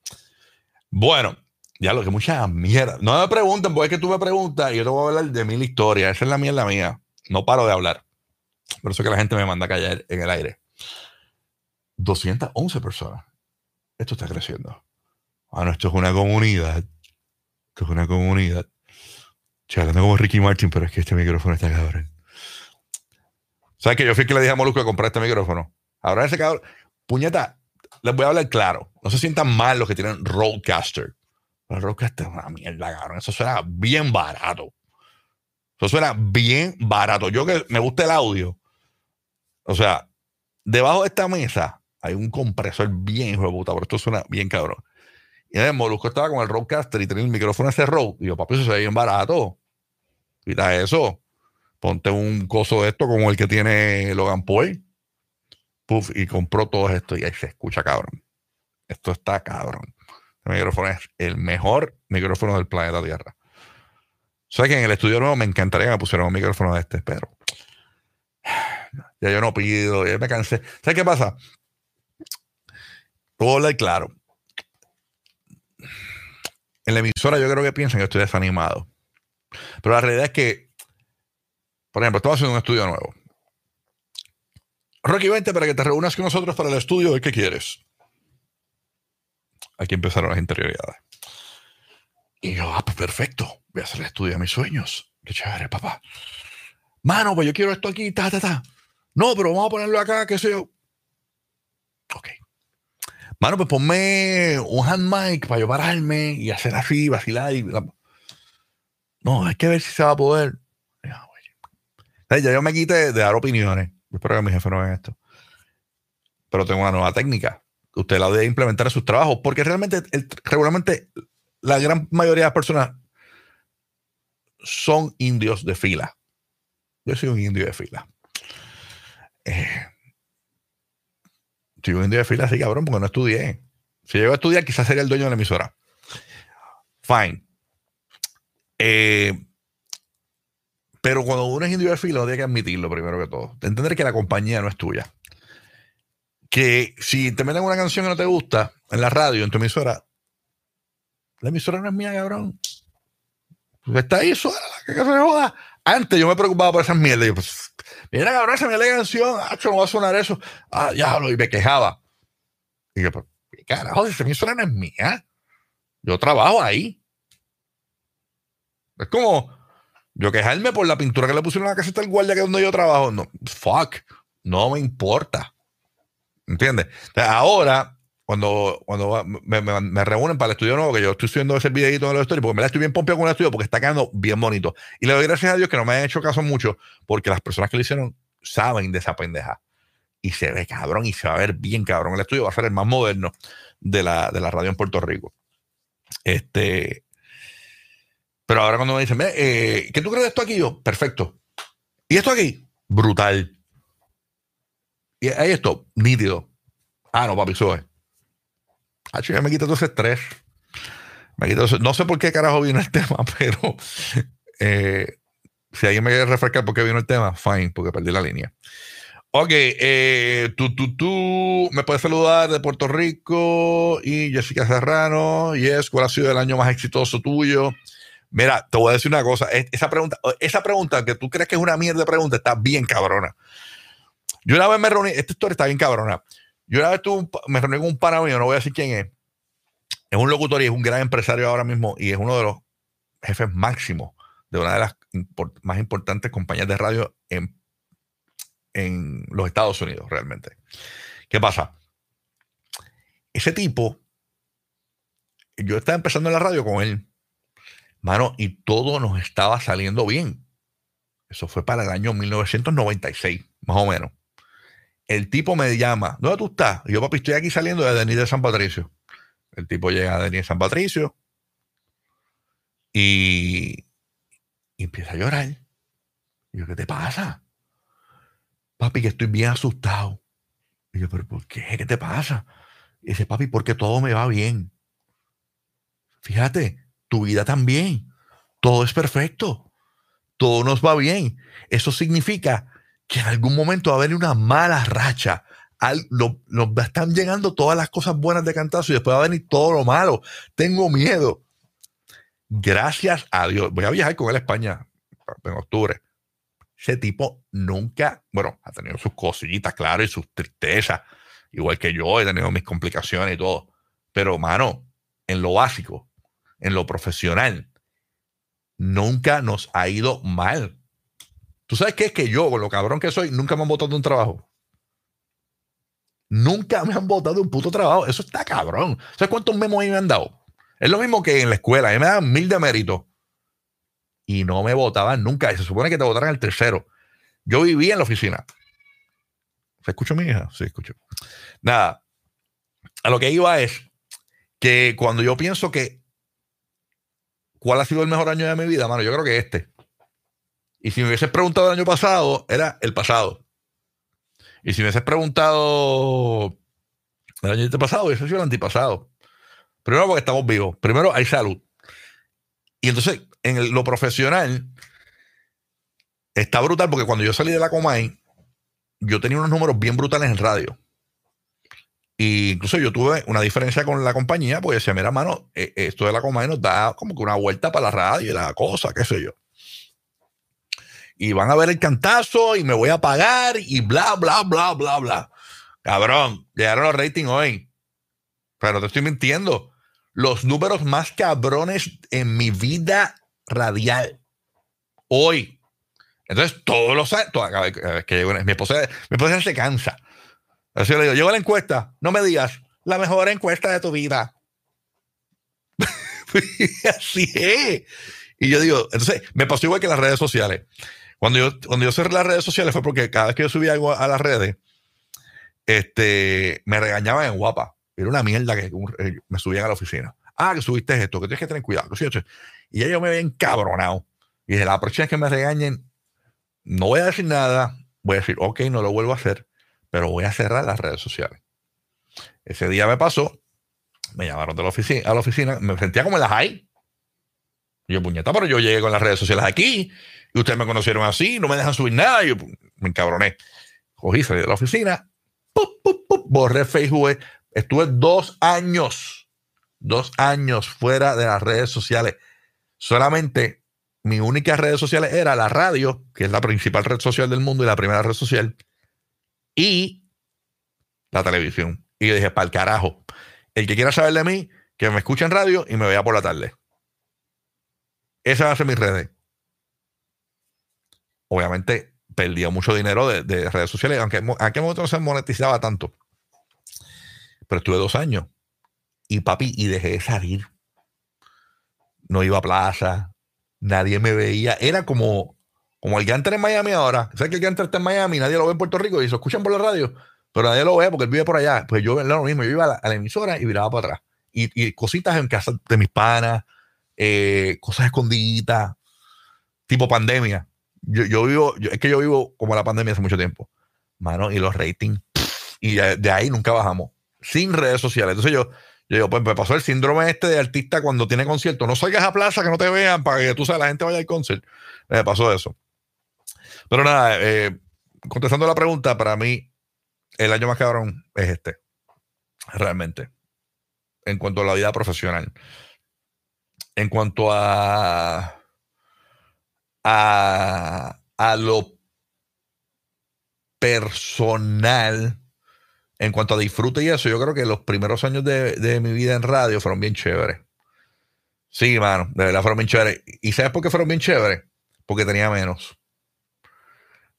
Bueno, ya lo que mucha mierda. No me pregunten, porque es que tú me preguntas y yo te voy a hablar de mil historias. Esa es la mierda mía. No paro de hablar. Por eso que la gente me manda a callar en el aire. 211 personas. Esto está creciendo. Bueno, esto es una comunidad que es una comunidad. Charlando como Ricky Martin, pero es que este micrófono está cabrón. ¿Sabes que yo fui que le dije a Molusco a comprar este micrófono? Ahora ese cabrón. Puñeta, les voy a hablar claro. No se sientan mal los que tienen Roadcaster. El Roadcaster es una mierda, cabrón. Eso suena bien barato. Eso suena bien barato. Yo que me gusta el audio. O sea, debajo de esta mesa hay un compresor bien hijo puta, pero esto suena bien cabrón. Y el Molusco estaba con el Roadcaster y tenía el micrófono ese Rode. Y yo, papi, eso se ve bien barato. Quita eso. Ponte un coso de esto como el que tiene Logan Paul. Puf, y compró todo esto y ahí se escucha cabrón. Esto está cabrón. El micrófono es el mejor micrófono del planeta Tierra. O que en el estudio nuevo me encantaría que me pusieran un micrófono de este, pero ya yo no pido, ya me cansé. ¿Sabes qué pasa? Todo hablar claro en la emisora yo creo que piensan que estoy desanimado. Pero la realidad es que, por ejemplo, estamos haciendo un estudio nuevo. Rocky, vente para que te reúnas con nosotros para el estudio qué quieres. Aquí empezaron las interioridades. Y yo, ah, pues perfecto, voy a hacer el estudio de mis sueños. Qué chévere, papá. Mano, pues yo quiero esto aquí, ta, ta, ta. No, pero vamos a ponerlo acá, qué sé yo. Ok. Mano, pues ponme un hand mic para yo pararme y hacer así, vacilar. Y... No, hay que ver si se va a poder. Ya, yo me quité de dar opiniones. Espero que mi jefe no vea esto. Pero tengo una nueva técnica. Usted la debe implementar en sus trabajos. Porque realmente, regularmente, la gran mayoría de las personas son indios de fila. Yo soy un indio de fila. Eh, Estoy indio de fila así, cabrón, porque no estudié. Si llego a estudiar, quizás sería el dueño de la emisora. Fine. Eh, pero cuando uno es indio de fila, uno tiene que admitirlo primero que todo. Entender que la compañía no es tuya. Que si te meten una canción que no te gusta en la radio, en tu emisora, la emisora no es mía, cabrón. Está ahí sola, que se joda. Antes yo me preocupaba por esas mierdas. Yo, pues, mira, cabrón, esa mierda de canción, ah, no va a sonar eso. Ah, ya lo, y me quejaba. Y yo, pero, carajo, esa emisora no es mía. Yo trabajo ahí. Es como yo quejarme por la pintura que le pusieron a la caseta del guardia que es donde yo trabajo. No, fuck, no me importa. ¿Entiendes? ahora cuando, cuando me, reúnen para el estudio nuevo, que yo estoy subiendo ese videito de los estudios, porque me la estoy bien pompeado con el estudio, porque está quedando bien bonito. Y le doy gracias a Dios que no me han hecho caso mucho, porque las personas que lo hicieron saben de esa pendeja. Y se ve cabrón, y se va a ver bien cabrón. El estudio va a ser el más moderno de la, de la radio en Puerto Rico. Este. Pero ahora cuando me dicen, eh, ¿qué tú crees de esto aquí? Yo, perfecto. ¿Y esto aquí? Brutal. Y ahí esto, nítido. Ah, no, papi, es ya me quita todo ese estrés. Me no sé por qué carajo vino el <laughs> tema, pero eh, si alguien me quiere refrescar por qué vino el tema, fine, porque perdí la línea. Ok, tú, tú, tú, me puedes saludar de Puerto Rico y Jessica Serrano. Yes, ¿cuál ha sido el año más exitoso tuyo? Mira, te voy a decir una cosa. Esa pregunta, esa pregunta que tú crees que es una mierda pregunta está bien cabrona. Yo una vez me reuní, esta historia está bien cabrona. Yo una vez me reuní con un pana no voy a decir quién es. Es un locutor y es un gran empresario ahora mismo y es uno de los jefes máximos de una de las más importantes compañías de radio en, en los Estados Unidos, realmente. ¿Qué pasa? Ese tipo, yo estaba empezando en la radio con él, mano, y todo nos estaba saliendo bien. Eso fue para el año 1996, más o menos. El tipo me llama, ¿dónde tú estás? yo, papi, estoy aquí saliendo de Denis de San Patricio. El tipo llega a Denis de San Patricio y, empieza a llorar. Y yo, ¿qué te pasa? Papi, que estoy bien asustado. Y yo, ¿pero por qué? ¿Qué te pasa? Y dice, papi, porque todo me va bien. Fíjate, tu vida también. Todo es perfecto. Todo nos va bien. Eso significa que en algún momento va a haber una mala racha. nos están llegando todas las cosas buenas de cantazo y después va a venir todo lo malo. Tengo miedo. Gracias a Dios. Voy a viajar con él a España en octubre. Ese tipo nunca, bueno, ha tenido sus cosillitas, claro, y sus tristezas. Igual que yo, he tenido mis complicaciones y todo. Pero, mano, en lo básico, en lo profesional, nunca nos ha ido mal. ¿Tú sabes qué es que yo, con lo cabrón que soy, nunca me han votado de un trabajo? Nunca me han votado de un puto trabajo. Eso está cabrón. ¿Sabes cuántos memos me han dado? Es lo mismo que en la escuela. A me dan mil de mérito. Y no me votaban nunca. Y se supone que te votaran el tercero. Yo vivía en la oficina. ¿Se escucha mi hija? Sí, escucho. Nada. A lo que iba es que cuando yo pienso que cuál ha sido el mejor año de mi vida, mano, yo creo que este. Y si me hubieses preguntado el año pasado, era el pasado. Y si me hubieses preguntado el año pasado, hubiese sido el antipasado. Primero porque estamos vivos. Primero hay salud. Y entonces, en lo profesional, está brutal porque cuando yo salí de la Comay, yo tenía unos números bien brutales en radio. Y incluso yo tuve una diferencia con la compañía, porque decía, mira, mano, eh, esto de la Comay nos da como que una vuelta para la radio y la cosa, qué sé yo y van a ver el cantazo y me voy a pagar y bla, bla, bla, bla, bla. Cabrón, llegaron los ratings hoy. Pero te estoy mintiendo. Los números más cabrones en mi vida radial. Hoy. Entonces, todos los años. Mi, esposa, mi esposa se cansa. Así le digo, llego a la encuesta. No me digas, la mejor encuesta de tu vida. <laughs> Así es. Y yo digo, entonces, me pasó igual que las redes sociales. Cuando yo, cuando yo cerré las redes sociales fue porque cada vez que yo subía algo a las redes, este, me regañaban en guapa. Era una mierda que eh, me subían a la oficina. Ah, que subiste esto, que tienes que tener cuidado. Y ya yo me había encabronado. Y dije, la próxima vez que me regañen, no voy a decir nada. Voy a decir, ok, no lo vuelvo a hacer, pero voy a cerrar las redes sociales. Ese día me pasó, me llamaron de la oficina, a la oficina, me sentía como en la high. Yo, puñeta, pero yo llegué con las redes sociales aquí y ustedes me conocieron así, no me dejan subir nada. Y yo me encabroné. Cogí, salí de la oficina, borré Facebook. Estuve dos años, dos años fuera de las redes sociales. Solamente mi única red social era la radio, que es la principal red social del mundo y la primera red social, y la televisión. Y yo dije, para el carajo. El que quiera saber de mí, que me escuche en radio y me vea por la tarde. Esa va a ser mi red. Obviamente perdía mucho dinero de, redes sociales, aunque en aquel momento no se monetizaba tanto. Pero estuve dos años. Y papi, y dejé de salir. No iba a plaza, nadie me veía. Era como, como el Ganter en Miami ahora. ¿Sabes que el Ganter está en Miami? Nadie lo ve en Puerto Rico y se escuchan por la radio, pero nadie lo ve porque él vive por allá. Pues yo lo mismo, yo iba a la, emisora y miraba para atrás. Y, cositas en casa de mis panas, eh, cosas escondidas, tipo pandemia. Yo, vivo, es que yo vivo como la pandemia hace mucho tiempo. Mano, y los ratings, y de ahí nunca bajamos, sin redes sociales. Entonces yo, yo digo, pues me pasó el síndrome este de artista cuando tiene concierto. No salgas a plaza que no te vean para que tú sabes, la gente vaya al concierto. Me pasó eso. Pero nada, eh, contestando la pregunta, para mí, el año más cabrón es este. Realmente. En cuanto a la vida profesional. En cuanto a. a, a lo personal en cuanto a disfrute y eso, yo creo que los primeros años de, mi vida en radio fueron bien chéveres. Sí, mano, de verdad fueron bien chéveres. ¿Y sabes por qué fueron bien chéveres? Porque tenía menos.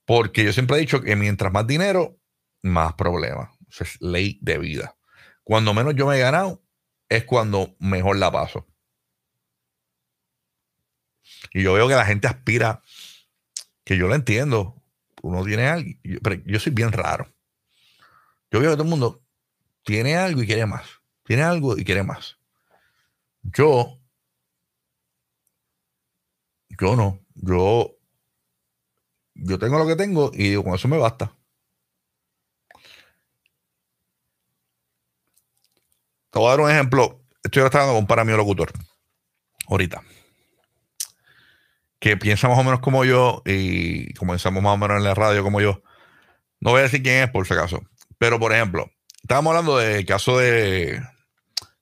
Porque yo siempre he dicho que mientras más dinero, más problemas. es ley de vida. Cuando menos yo me he ganado, es cuando mejor la paso. Y yo veo que la gente aspira, que yo lo entiendo. Uno tiene algo, pero yo soy bien raro. Yo veo que todo el mundo tiene algo y quiere más. Tiene algo y quiere más. Yo, yo no. Yo, yo tengo lo que tengo y digo, con eso me basta. Te voy a dar un ejemplo. Estoy tratando con un para mi locutor. Ahorita. Que piensa más o menos como yo y comenzamos más o menos en la radio como yo. No voy a decir quién es por si acaso. Pero, por ejemplo, estábamos hablando del caso de,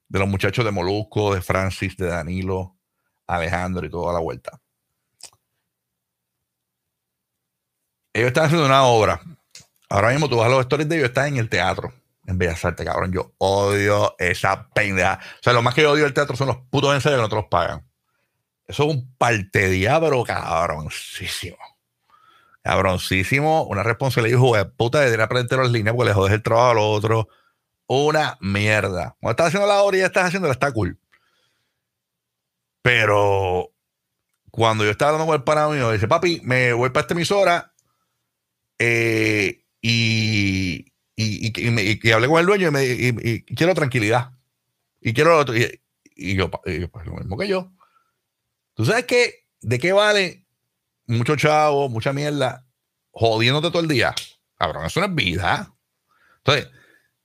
de los muchachos de Molusco, de Francis, de Danilo, Alejandro y toda la vuelta. Ellos están haciendo una obra. Ahora mismo tú vas a los stories de ellos, están en el teatro, en Bellas Artes, cabrón. Yo odio esa pendeja. O sea, lo más que yo odio del teatro son los putos ensayos que no te los pagan. Eso es un parte diablo cabroncísimo cabroncísimo, una responsabilidad, hijo de puta, de ir a las líneas porque le jodes el trabajo al otro. Una mierda. Cuando estás haciendo la hora y ya estás haciendo, está cool. Pero cuando yo estaba hablando con el pana mío, dice, papi, me voy para esta emisora eh, y, y, hablé con el dueño y, me, quiero tranquilidad. Y quiero. Y, yo, pues lo mismo que yo. ¿Tú sabes qué? ¿De qué vale mucho chavo, mucha mierda, jodiéndote todo el día. Cabrón, eso no es vida. Entonces,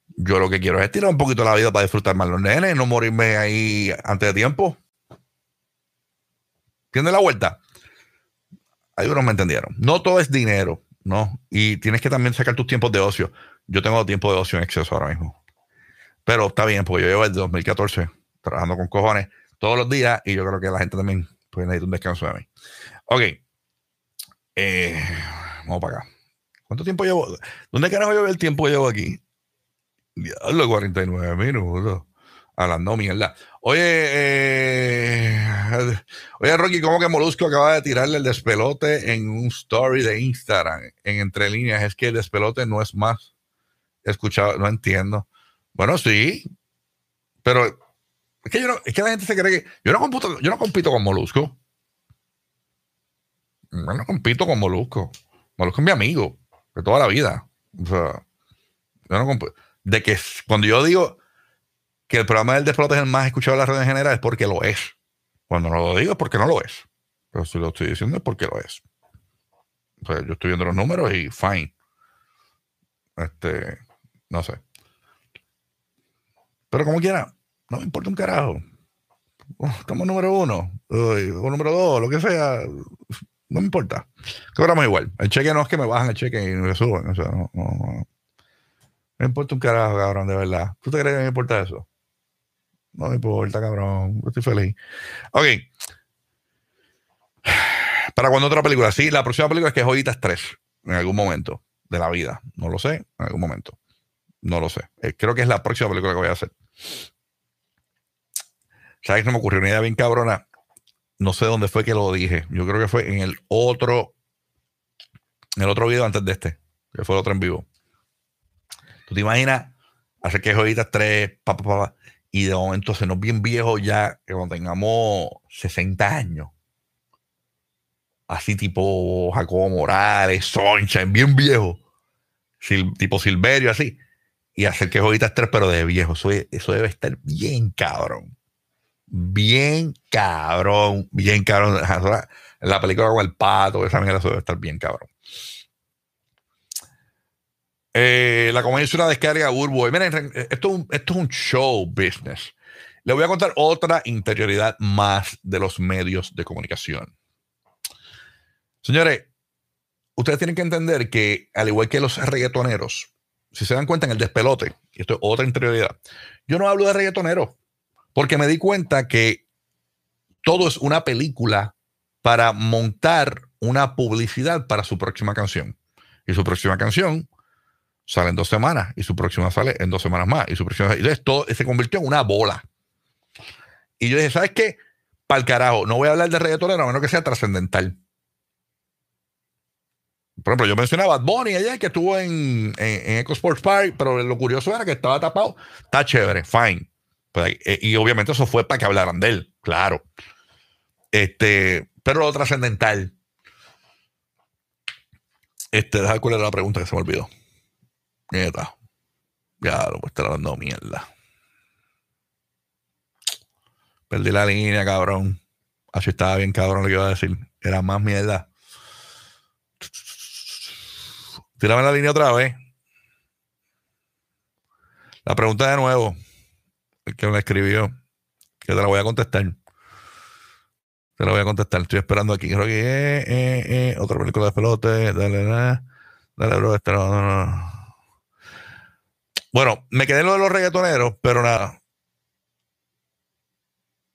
yo lo que quiero es estirar un poquito la vida para disfrutar más los nenes, no morirme ahí antes de tiempo. ¿Tienes la vuelta? Ahí unos me entendieron. No todo es dinero, ¿no? Y tienes que también sacar tus tiempos de ocio. Yo tengo tiempo de ocio en exceso ahora mismo. Pero está bien, porque yo llevo desde 2014 trabajando con cojones todos los días y yo creo que la gente también puede necesitar un descanso de mí. Ok. Eh, vamos para acá. ¿Cuánto tiempo llevo? ¿Dónde carajo llevo el tiempo que llevo aquí? Diablo, 49 minutos. Hablando mierda. Oye, eh, oye, Rocky, ¿cómo que Molusco acaba de tirarle el despelote en un story de Instagram? En entre líneas, es que el despelote no es más escuchado, no entiendo. Bueno, sí, pero es que, yo no, es que la gente se cree que yo no, computo, yo no compito con Molusco. Yo no compito con Molusco. Molusco es mi amigo de toda la vida. O sea, yo no compito. De que cuando yo digo que el programa del despelote es el más escuchado de la red en general es porque lo es. Cuando no lo digo es porque no lo es. Pero si lo estoy diciendo es porque lo es. O sea, yo estoy viendo los números y fine. Este, no sé. Pero como quiera, no me importa un carajo. Oh, estamos número uno, o número dos, lo que sea, no me importa. Cobramos igual. El cheque no es que me bajan el cheque y me suban. No, me importa un carajo, cabrón, de verdad. ¿Tú te crees que me importa eso? No me importa, cabrón. Estoy feliz. Ok. Para cuando otra película. Sí, la próxima película es que Joyitas 3. En algún momento de la vida. No lo sé. En algún momento. No lo sé. Eh, creo que es la próxima película que voy a hacer. ¿Sabes? No me ocurrió una idea bien cabrona. No sé dónde fue que lo dije. Yo creo que fue en el otro. En el otro video antes de este. Que fue el otro en vivo. ¿Tú te imaginas hacer que Joyitas 3, papá, papá, y de momento se nos bien viejo ya, que cuando tengamos 60 años, así tipo Jacobo Morales, Sunshine, bien viejo, tipo Silverio, así, y hacer que Joyitas 3, pero de viejo, eso, eso debe estar bien cabrón. Bien cabrón, bien cabrón. La película con el pato, esa mierda, debe estar bien cabrón. Eh, la comedia es una descarga Burbo. Miren, esto, esto es un show business. Le voy a contar otra interioridad más de los medios de comunicación. Señores, ustedes tienen que entender que, al igual que los reggaetoneros, si se dan cuenta en el despelote, y esto es otra interioridad, yo no hablo de reggaetoneros, porque me di cuenta que todo es una película para montar una publicidad para su próxima canción. Y su próxima canción sale en dos semanas y su próxima sale en dos semanas más y su próxima y esto se convirtió en una bola. Y yo dije, ¿sabes qué? Para el carajo, no voy a hablar de reggaetonero a menos que sea trascendental. Por ejemplo, yo mencionaba a ayer que estuvo en, en, Eco Sports Park, pero lo curioso era que estaba tapado. Está chévere, fine. Pues, eh, y obviamente eso fue para que hablaran de él, claro. Este, pero lo trascendental. Este, deja cuál era la pregunta que se me olvidó. Nieta. Ya lo puedo estar dando mierda. Perdí la línea, cabrón. Así estaba bien, cabrón, lo que iba a decir. Era más mierda. Tírame la línea otra vez. La pregunta de nuevo. Que me escribió. Que te la voy a contestar. Te la voy a contestar. Estoy esperando aquí. Creo que eh, eh, eh, otra película de pelote. Dale, dale, dale, bro. Este, no, no, no. Bueno, me quedé en lo de los reggaetoneros, pero nada.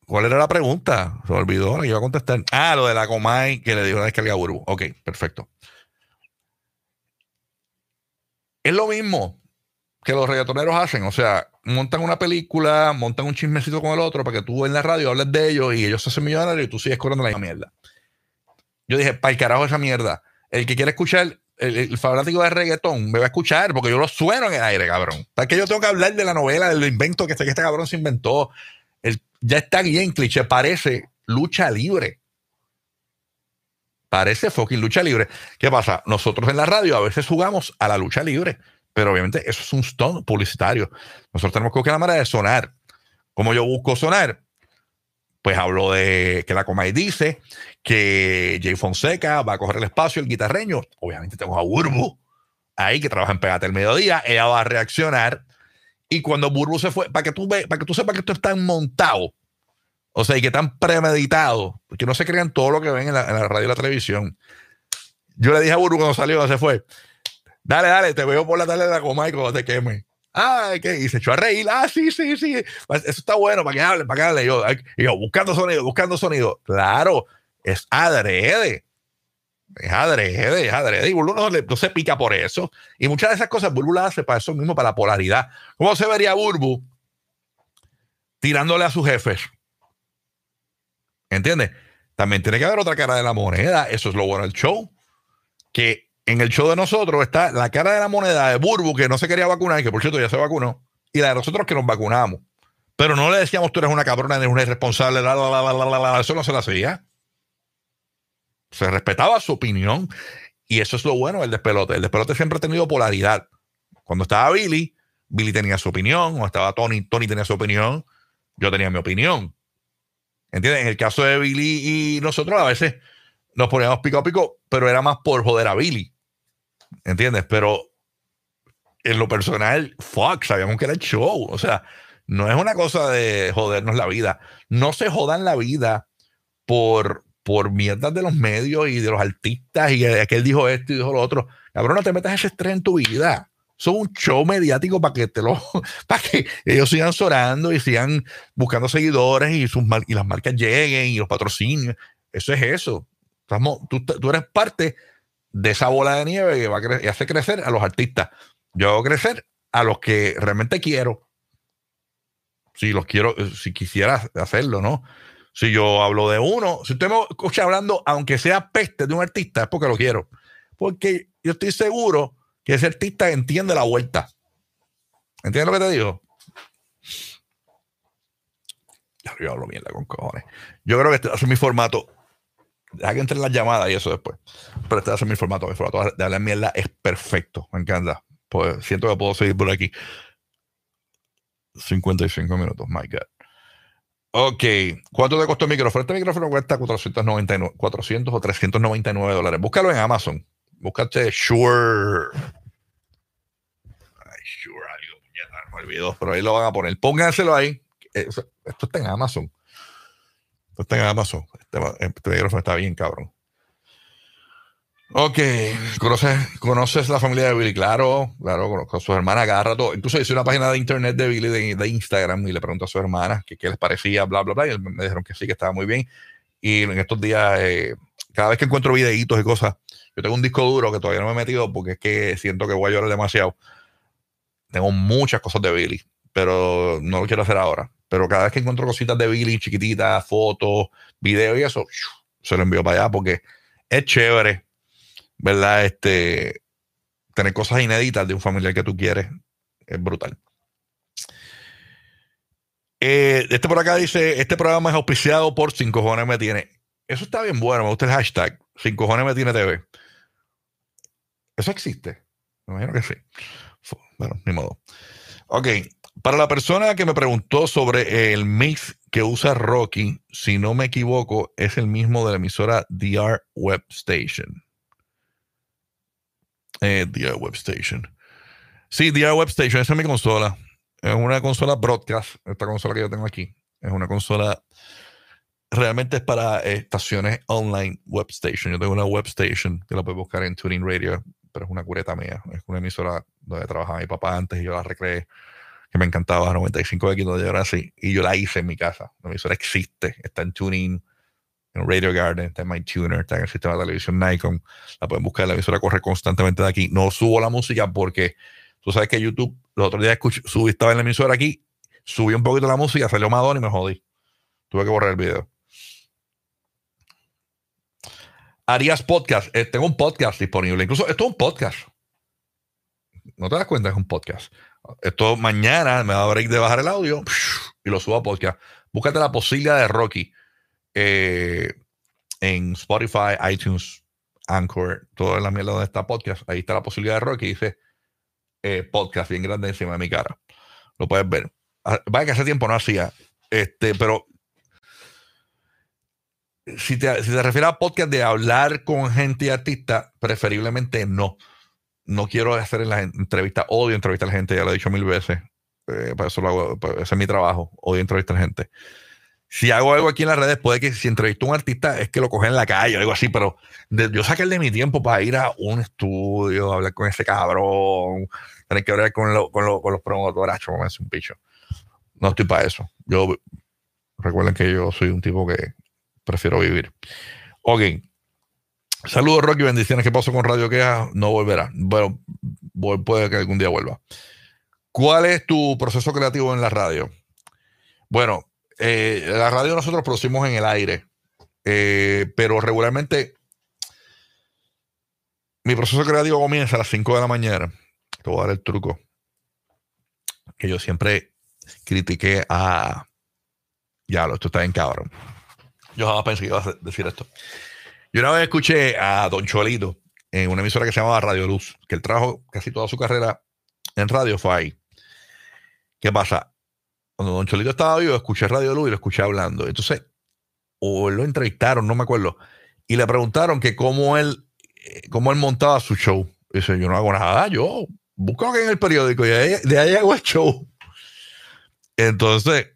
¿Cuál era la pregunta? Se me olvidó, le iba a contestar. Ah, lo de la Comay que le dio una descarga Burbu. Ok, perfecto. Es lo mismo que los reggaetoneros hacen. O sea, montan una película, montan un chismecito con el otro para que tú en la radio hables de ellos y ellos se hacen millonarios y tú sigues corriendo la misma mierda. Yo dije, para el carajo esa mierda. El que quiere escuchar el, fanático de reggaetón me va a escuchar porque yo lo sueno en el aire, cabrón. ¿Para que yo tengo que hablar de la novela, del invento que este, que este cabrón se inventó? ya está bien cliché, parece lucha libre. Parece fucking lucha libre. ¿Qué pasa? Nosotros en la radio a veces jugamos a la lucha libre, pero obviamente eso es un stunt publicitario. Nosotros tenemos que buscar la manera de sonar. Como yo busco sonar, pues hablo de que la Comay dice que Jay Fonseca va a coger el espacio, el guitarreño. Obviamente tengo a Burbu ahí que trabaja en Pegate el Mediodía. Ella va a reaccionar. Y cuando Burbu se fue, para que tú ve, para que tú sepas que esto está montado, o sea, y que están premeditado, porque no se crean todo lo que ven en la, radio y la televisión. Yo le dije a Burbu cuando salió, se fue. Dale, dale, te veo por la tarde de la Comay cuando te queme. Ah, ¿qué? Y se echó a reír. Ah, sí, sí, sí. Eso está bueno, para que hable, para que hable. Yo, yo, buscando sonido, buscando sonido. Claro, es adrede. Es adrede, es adrede. Y Bulbu no, se pica por eso. Y muchas de esas cosas Bulbu las hace para eso mismo, para la polaridad. ¿Cómo se vería Burbu tirándole a sus jefes? ¿Entiendes? También tiene que haber otra cara de la moneda. Eso es lo bueno del show. Que en el show de nosotros está la cara de la moneda de Burbu, que no se quería vacunar, que por cierto ya se vacunó, y la de nosotros que nos vacunamos. Pero no le decíamos tú eres una cabrona, eres una irresponsable, eso no se lo hacía. Se respetaba su opinión. Y eso es lo bueno del despelote. El despelote siempre ha tenido polaridad. Cuando estaba Billy, Billy tenía su opinión. Cuando estaba Tony, Tony tenía su opinión. Yo tenía mi opinión. ¿Entiendes? En el caso de Billy y nosotros a veces nos poníamos pico a pico, pero era más por joder a Billy. ¿Entiendes? Pero en lo personal, fuck, sabíamos que era el show. O sea, No es una cosa de jodernos la vida. No se jodan la vida por, por mierdas de los medios y de los artistas y aquel dijo esto y dijo lo otro. Cabrón, no te metas ese estrés en tu vida. Son un show mediático para que te lo, <laughs> para que ellos sigan sorando y sigan buscando seguidores y, sus, y las marcas lleguen y los patrocinios. Eso es eso. tú, tú, eres parte de esa bola de nieve que va a y hace crecer a los artistas. Yo hago crecer a los que realmente quiero. Si los quiero, si quisiera hacerlo, ¿no? Si yo hablo de uno, si usted me escucha hablando, aunque sea peste de un artista, es porque lo quiero. Porque yo estoy seguro que ese artista entiende la vuelta. ¿Entiendes lo que te digo? Yo hablo mierda con cojones. Yo creo que este ser mi formato. Deja que entre las llamadas y eso después. Pero este va a ser mi formato. Mi formato de hablar mierda es perfecto. Me encanta. Pues siento que puedo seguir por aquí. 55 minutos, my God. Ok, ¿cuánto te costó el micrófono? Este micrófono cuesta 499, 400 o 399 dólares. Búscalo en Amazon. Búscate Sure. Ay, Sure, algo, me olvidó, pero ahí lo van a poner. Pónganselo ahí. Esto está en Amazon. Esto está en Amazon. Este, este micrófono está bien, cabrón. Ok, ¿Conoces, ¿conoces la familia de Billy? Claro, claro, conozco a su hermana cada rato. Incluso hice una página de internet de Billy de, Instagram y le pregunté a su hermana qué les parecía, bla, bla, bla. Y me dijeron que sí, que estaba muy bien. Y en estos días, eh, cada vez que encuentro videitos y cosas, yo tengo un disco duro que todavía no me he metido porque es que siento que voy a llorar demasiado. Tengo muchas cosas de Billy, pero no lo quiero hacer ahora. Pero cada vez que encuentro cositas de Billy, chiquititas, fotos, videos y eso, se lo envío para allá porque es chévere ¿verdad? Este, tener cosas inéditas de un familiar que tú quieres es brutal. Eh, este por acá dice, este programa es auspiciado por 5 cojones me tiene. Eso está bien bueno, me gusta el hashtag 5 cojones me tiene TV. Eso existe. Me imagino que sí. Bueno, ni modo. Ok, para la persona que me preguntó sobre el mix que usa Rocky, si no me equivoco, es el mismo de la emisora DR Web Station. Eh, DR Web Station. Sí, DR Web Station, esa es mi consola. Es una consola broadcast, esta consola que yo tengo aquí. Es una consola, realmente es para estaciones online web station. Yo tengo una web station que la puedes buscar en Tuning Radio, pero es una cureta mía. Es una emisora donde trabajaba mi papá antes y yo la recreé, que me encantaba, 95X, donde yo era así. Y yo la hice en mi casa. La emisora existe, está en Tuning en Radio Garden, está en MyTuner, está en el sistema de televisión Nikon. La pueden buscar, la emisora corre constantemente de aquí. No subo la música porque tú sabes que YouTube, los otros días escuché, subí, estaba en la emisora aquí, subí un poquito la música, salió Madonna y me jodí. Tuve que borrar el video. Harías podcast. Eh, tengo un podcast disponible. Incluso esto es un podcast. No te das cuenta, es un podcast. Esto mañana me va a break de bajar el audio y lo subo a podcast. Búscate la posibilidad de Rocky eh, en Spotify, iTunes, Anchor, toda la mierda donde está podcast. Ahí está la posibilidad de que dice eh, podcast bien grande encima de mi cara. Lo puedes ver. Ah, vaya que hace tiempo no hacía. Este, pero si te, refieres a podcast de hablar con gente y artista, preferiblemente no. No quiero hacer en las entrevistas, odio entrevistar a gente, ya lo he dicho mil veces. Eh, para eso lo hago, ese es mi trabajo, odio entrevistar a la gente si hago algo aquí en las redes, puede que si entrevisto a un artista es que lo coge en la calle o algo así, pero yo saqué el de mi tiempo para ir a un estudio, hablar con ese cabrón, tener que hablar con, los promotores, me hace un picho. No estoy para eso. Yo, recuerden que yo soy un tipo que prefiero vivir. Ok. Saludos, Rocky, bendiciones. ¿Qué pasó con Radio Queja? No volverá. Bueno, puede que algún día vuelva. ¿Cuál es tu proceso creativo en la radio? Bueno, eh, la radio nosotros producimos en el aire, eh, pero regularmente mi proceso creativo comienza a las 5 de la mañana. Te voy a dar el truco. Que yo siempre critiqué a. Ya, esto está bien cabrón. Yo jamás pensé que iba a decir esto. Yo una vez escuché a Don Cholito en una emisora que se llamaba Radio Luz, que él trajo casi toda su carrera en radio, fue ahí. ¿Qué pasa? cuando Don Cholito estaba vivo, escuché Radio Luz y lo escuché hablando. Entonces, o lo entrevistaron, no me acuerdo, y le preguntaron que cómo él, eh, cómo él montaba su show. dice, yo no hago nada, yo busco en el periódico y de ahí, hago el show. Entonces,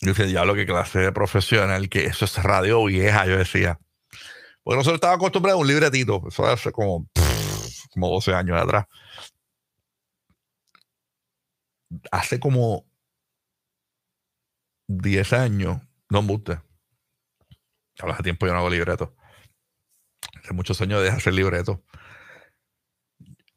yo decía, ya lo que clase de profesional, que eso es radio vieja, yo decía. Porque nosotros estábamos acostumbrados a un libretito, eso hace como, como 12 años atrás. Hace como 10 años, no me gusta. Hace tiempo yo no hago libreto. Hace muchos años de hacer libreto.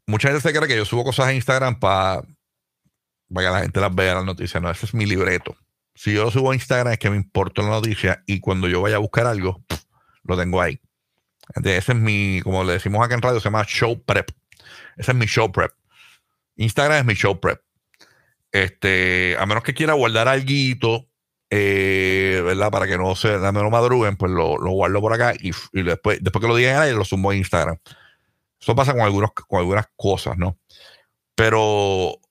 Mucha gente se cree que yo subo cosas en Instagram para que la gente las vea las noticias. No, ese es mi libreto. Si yo lo subo a Instagram es que me importa la noticia y cuando yo vaya a buscar algo, lo tengo ahí. Entonces, ese es mi, como le decimos acá en radio, se llama show prep. Ese es mi show prep. Instagram es mi show prep. Este, a menos que quiera guardar algo, eh, ¿verdad? Para que no se, no madruguen, pues lo, guardo por acá y, después, después que lo digan ahí, lo sumo a Instagram. Eso pasa con, algunos, con algunas cosas, ¿no? Pero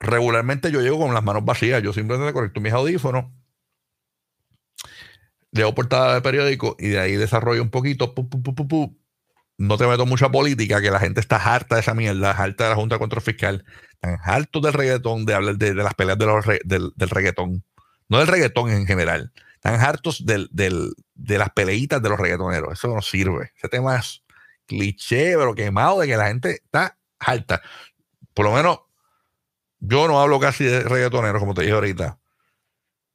regularmente yo llego con las manos vacías. Yo simplemente conecto mis audífonos, leo portada de periódico y de ahí desarrollo un poquito. no te meto mucha política, que la gente está harta de esa mierda, harta de la Junta Contra Fiscal, están hartos del reggaetón, de hablar de, las peleas de los del, reggaetón. No del reggaetón en general. Están hartos del, de las peleitas de los reggaetoneros. Eso no sirve. Ese tema es cliché, pero quemado de que la gente está harta. Por lo menos yo no hablo casi de reggaetoneros, como te dije ahorita.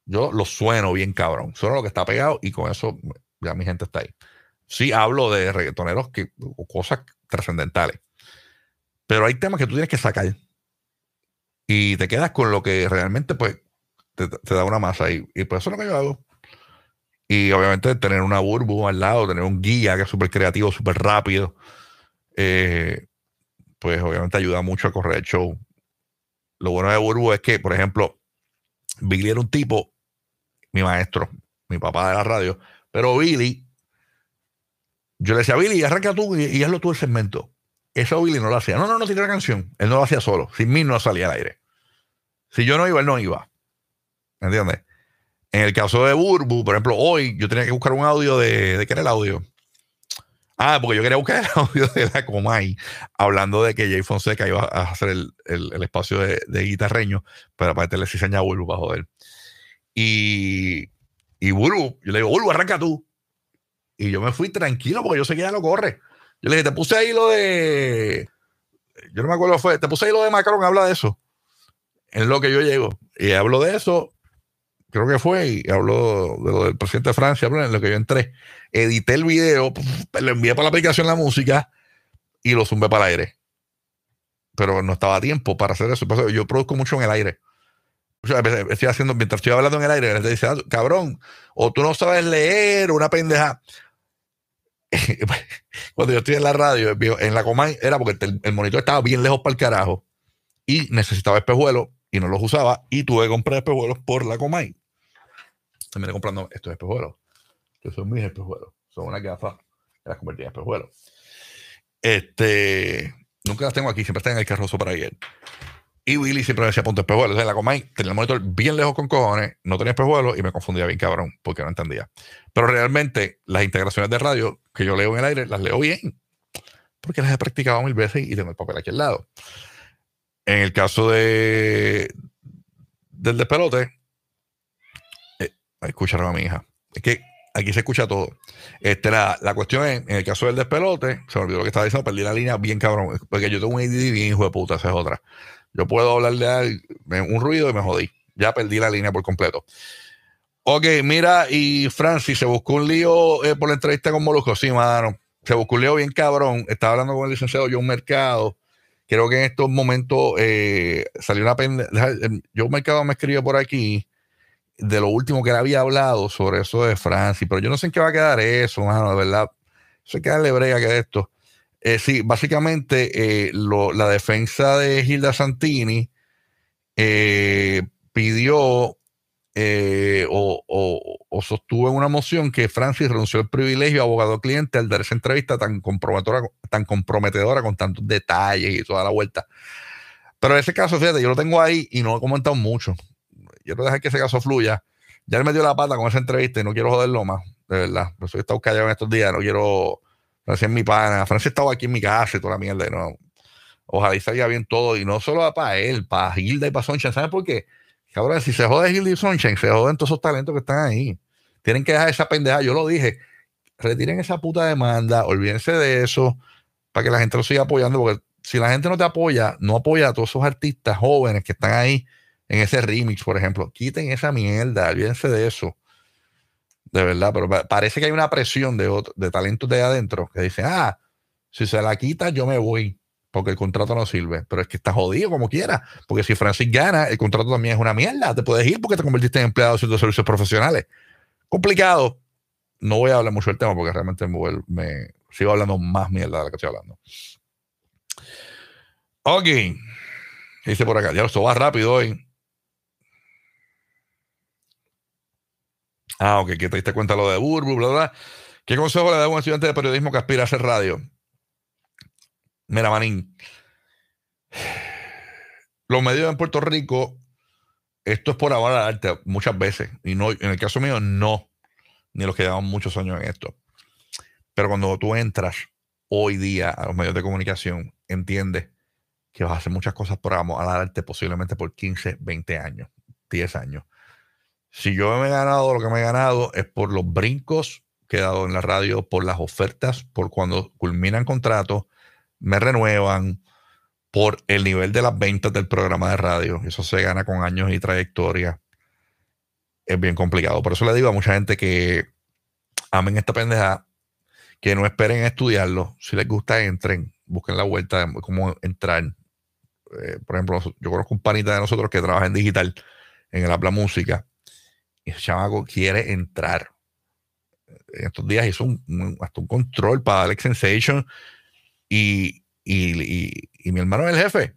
Yo lo sueno bien cabrón. Sueno lo que está pegado y con eso ya mi gente está ahí. Sí hablo de reggaetoneros que, cosas trascendentales. Pero hay temas que tú tienes que sacar. Y te quedas con lo que realmente pues te, da una masa. Y, y pues eso es lo que yo hago. Y obviamente tener una burbu al lado, tener un guía que es súper creativo, súper rápido, eh, pues obviamente ayuda mucho a correr el show. Lo bueno de Burbu es que, por ejemplo, Billy era un tipo, mi maestro, mi papá de la radio, pero Billy, yo le decía, Billy, arranca tú y, hazlo tú el segmento. Eso Billy no lo hacía. No, no, no tiene la canción. Él no lo hacía solo. Sin mí no salía al aire. Si yo no iba, él no iba. ¿Entiendes? En el caso de Burbu, por ejemplo, hoy yo tenía que buscar un audio de. ¿De qué era el audio? Ah, porque yo quería buscar el <laughs> audio de la Comay, hablando de que Jay Fonseca iba a hacer el, espacio de, guitarreño, pero para le diseña a Burbu para joder. Y, y Burbu, yo le digo, Burbu, arranca tú. Y yo me fui tranquilo porque yo sé que ya lo corre. Yo le dije, te puse ahí lo de. Yo no me acuerdo, fue. Te puse ahí lo de Macron, habla de eso. En lo que yo llego. Y hablo de eso. Creo que fue. Y hablo de lo del presidente de Francia, en lo que yo entré edité el video, lo envié para la aplicación la música y lo zumbé para el aire. Pero no estaba a tiempo para hacer eso. Yo produzco mucho en el aire. estoy haciendo, mientras estoy hablando en el aire, te dice, ah, cabrón, o tú no sabes leer, una pendeja. <laughs> Cuando yo estoy en la radio, en la coma era porque el, monitor estaba bien lejos para el carajo y necesitaba espejuelos y no los usaba y tuve que comprar espejuelos por la Comay. Terminé comprando estos espejuelos que son mis espejuelos. Son una gafas que las convertí en espejuelos. Este, nunca las tengo aquí, siempre están en el carrozo para ayer. Y Willy siempre me decía ponte espejuelos. en la Comay tenía el monitor bien lejos con cojones, no tenía espejuelos y me confundía bien cabrón porque no entendía. Pero realmente las integraciones de radio que yo leo en el aire las leo bien porque las he practicado mil veces y tengo el papel aquí al lado. En el caso de del despelote, eh, escucharon a mi hija. Es que aquí se escucha todo. Este, la, la, cuestión es, en el caso del despelote, se me olvidó lo que estaba diciendo, perdí la línea bien cabrón, porque yo tengo un ADD bien hijo de puta, esa es otra. Yo puedo hablarle a un ruido y me jodí. Ya perdí la línea por completo. Ok, mira, y Francis se buscó un lío eh, por la entrevista con Molusco. Sí, mano. Se buscó un lío bien cabrón. Estaba hablando con el licenciado John Mercado. Creo que en estos momentos eh, salió una pendeja. John Mercado me escribió por aquí de lo último que él había hablado sobre eso de Francia, pero yo no sé en qué va a quedar eso, mano, de verdad. Sé que darle brega que esto. Eh, sí, básicamente eh, la defensa de Gilda Santini eh, pidió o, sostuvo en una moción que Francis renunció al privilegio abogado cliente al dar esa entrevista tan comprometedora, tan comprometedora con tantos detalles y toda la vuelta. Pero ese caso, fíjate, yo lo tengo ahí y no he comentado mucho quiero dejar que ese caso fluya. Ya él me dio la pata con esa entrevista y no quiero joderlo más, de verdad. Por eso he estado callado en estos días, no quiero. Francia es mi pana. Francia estaba aquí en mi casa y toda la mierda. no. Ojalá y salga bien todo. Y no solo para él, para Hilda y para Soncha. ¿Sabes por qué? Ahora, si se jode Hildy Sunshine, se joden todos esos talentos que están ahí. Tienen que dejar esa pendeja. Yo lo dije. Retiren esa puta demanda, olvídense de eso, para que la gente lo siga apoyando, porque si la gente no te apoya, no apoya a todos esos artistas jóvenes que están ahí en ese remix, por ejemplo. Quiten esa mierda, olvídense de eso. De verdad, pero parece que hay una presión de, de talentos de adentro que dicen, ah, si se la quita, yo me voy porque el contrato no sirve. Pero es que está jodido como quiera. Porque si Francis gana, el contrato también es una mierda. Te puedes ir porque te convertiste en empleado de servicios profesionales. Complicado. No voy a hablar mucho del tema porque realmente me, sigo hablando más mierda de la que estoy hablando. Ok. Dice por acá, ya esto va rápido hoy. Ah, ok, que te diste cuenta lo de Burbu, bla, bla. ¿Qué consejo le da a un estudiante de periodismo que aspira a hacer radio? Mira, Manín. Los medios en Puerto Rico, esto es por ahora arte muchas veces. Y no, en el caso mío, no. Ni los que llevan muchos años en esto. Pero cuando tú entras hoy día a los medios de comunicación, entiendes que vas a hacer muchas cosas por amor al arte posiblemente por 15, 20 años, 10 años. Si yo me he ganado lo que me he ganado es por los brincos que he dado en la radio, por las ofertas, por cuando culminan contratos, me renuevan, por el nivel de las ventas del programa de radio. Eso se gana con años y trayectoria. Es bien complicado. Por eso le digo a mucha gente que amen esta pendeja, que no esperen estudiarlo. Si les gusta, entren, busquen la vuelta de cómo entrar. Eh, por ejemplo, yo conozco un panita de nosotros que trabaja en digital, en el Habla Música, y ese chamaco quiere entrar. En estos días hizo un, hasta un control para Alex Sensation y, mi hermano es el jefe.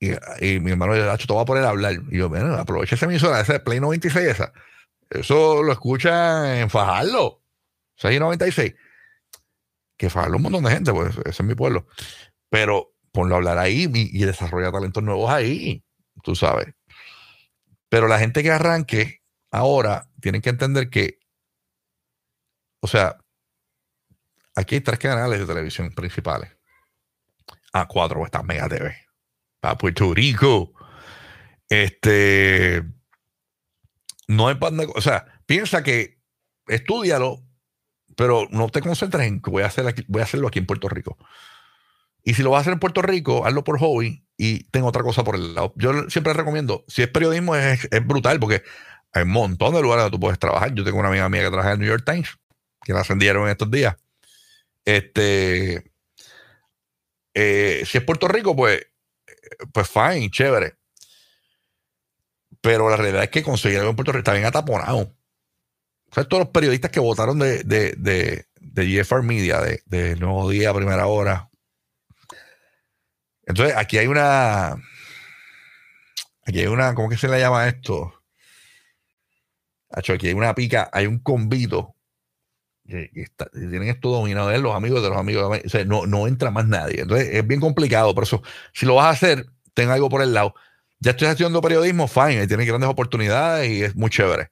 Y, mi hermano le te va a poner a hablar. Y yo, bueno, aprovecha esa emisora, esa Play 96 esa. Eso lo escucha en Fajardo. 696. Que Fajardo un montón de gente, pues ese es mi pueblo. Pero ponlo a hablar ahí y, y desarrolla talentos nuevos ahí, tú sabes. Pero la gente que arranque ahora tienen que entender que, o sea, aquí hay tres canales de televisión principales. A cuatro está Mega TV. Para Puerto Rico. Este. No hay pan O sea, piensa que estudialo, pero no te concentres en que voy a, hacer voy a hacerlo aquí en Puerto Rico. Y si lo vas a hacer en Puerto Rico, hazlo por hobby y ten otra cosa por el lado. Yo siempre recomiendo, si es periodismo, es, brutal porque hay un montón de lugares donde tú puedes trabajar. Yo tengo una amiga mía que trabaja en el New York Times, que la ascendieron en estos días. Este, eh, si es Puerto Rico, pues, pues fine, chévere. Pero la realidad es que conseguir algo en Puerto Rico está bien ataponado. Todos los periodistas que votaron de, de, de, de GFR Media, de, de Nuevo Día, Primera Hora. Entonces, aquí hay una. Aquí hay una. ¿Cómo que se le llama esto? Aquí hay una pica, hay un convito tienen esto dominado de los amigos de los amigos. O sea, no, no entra más nadie. Entonces es bien complicado. Por eso, si lo vas a hacer, ten algo por el lado. Ya estoy haciendo periodismo, fine, tiene grandes oportunidades y es muy chévere.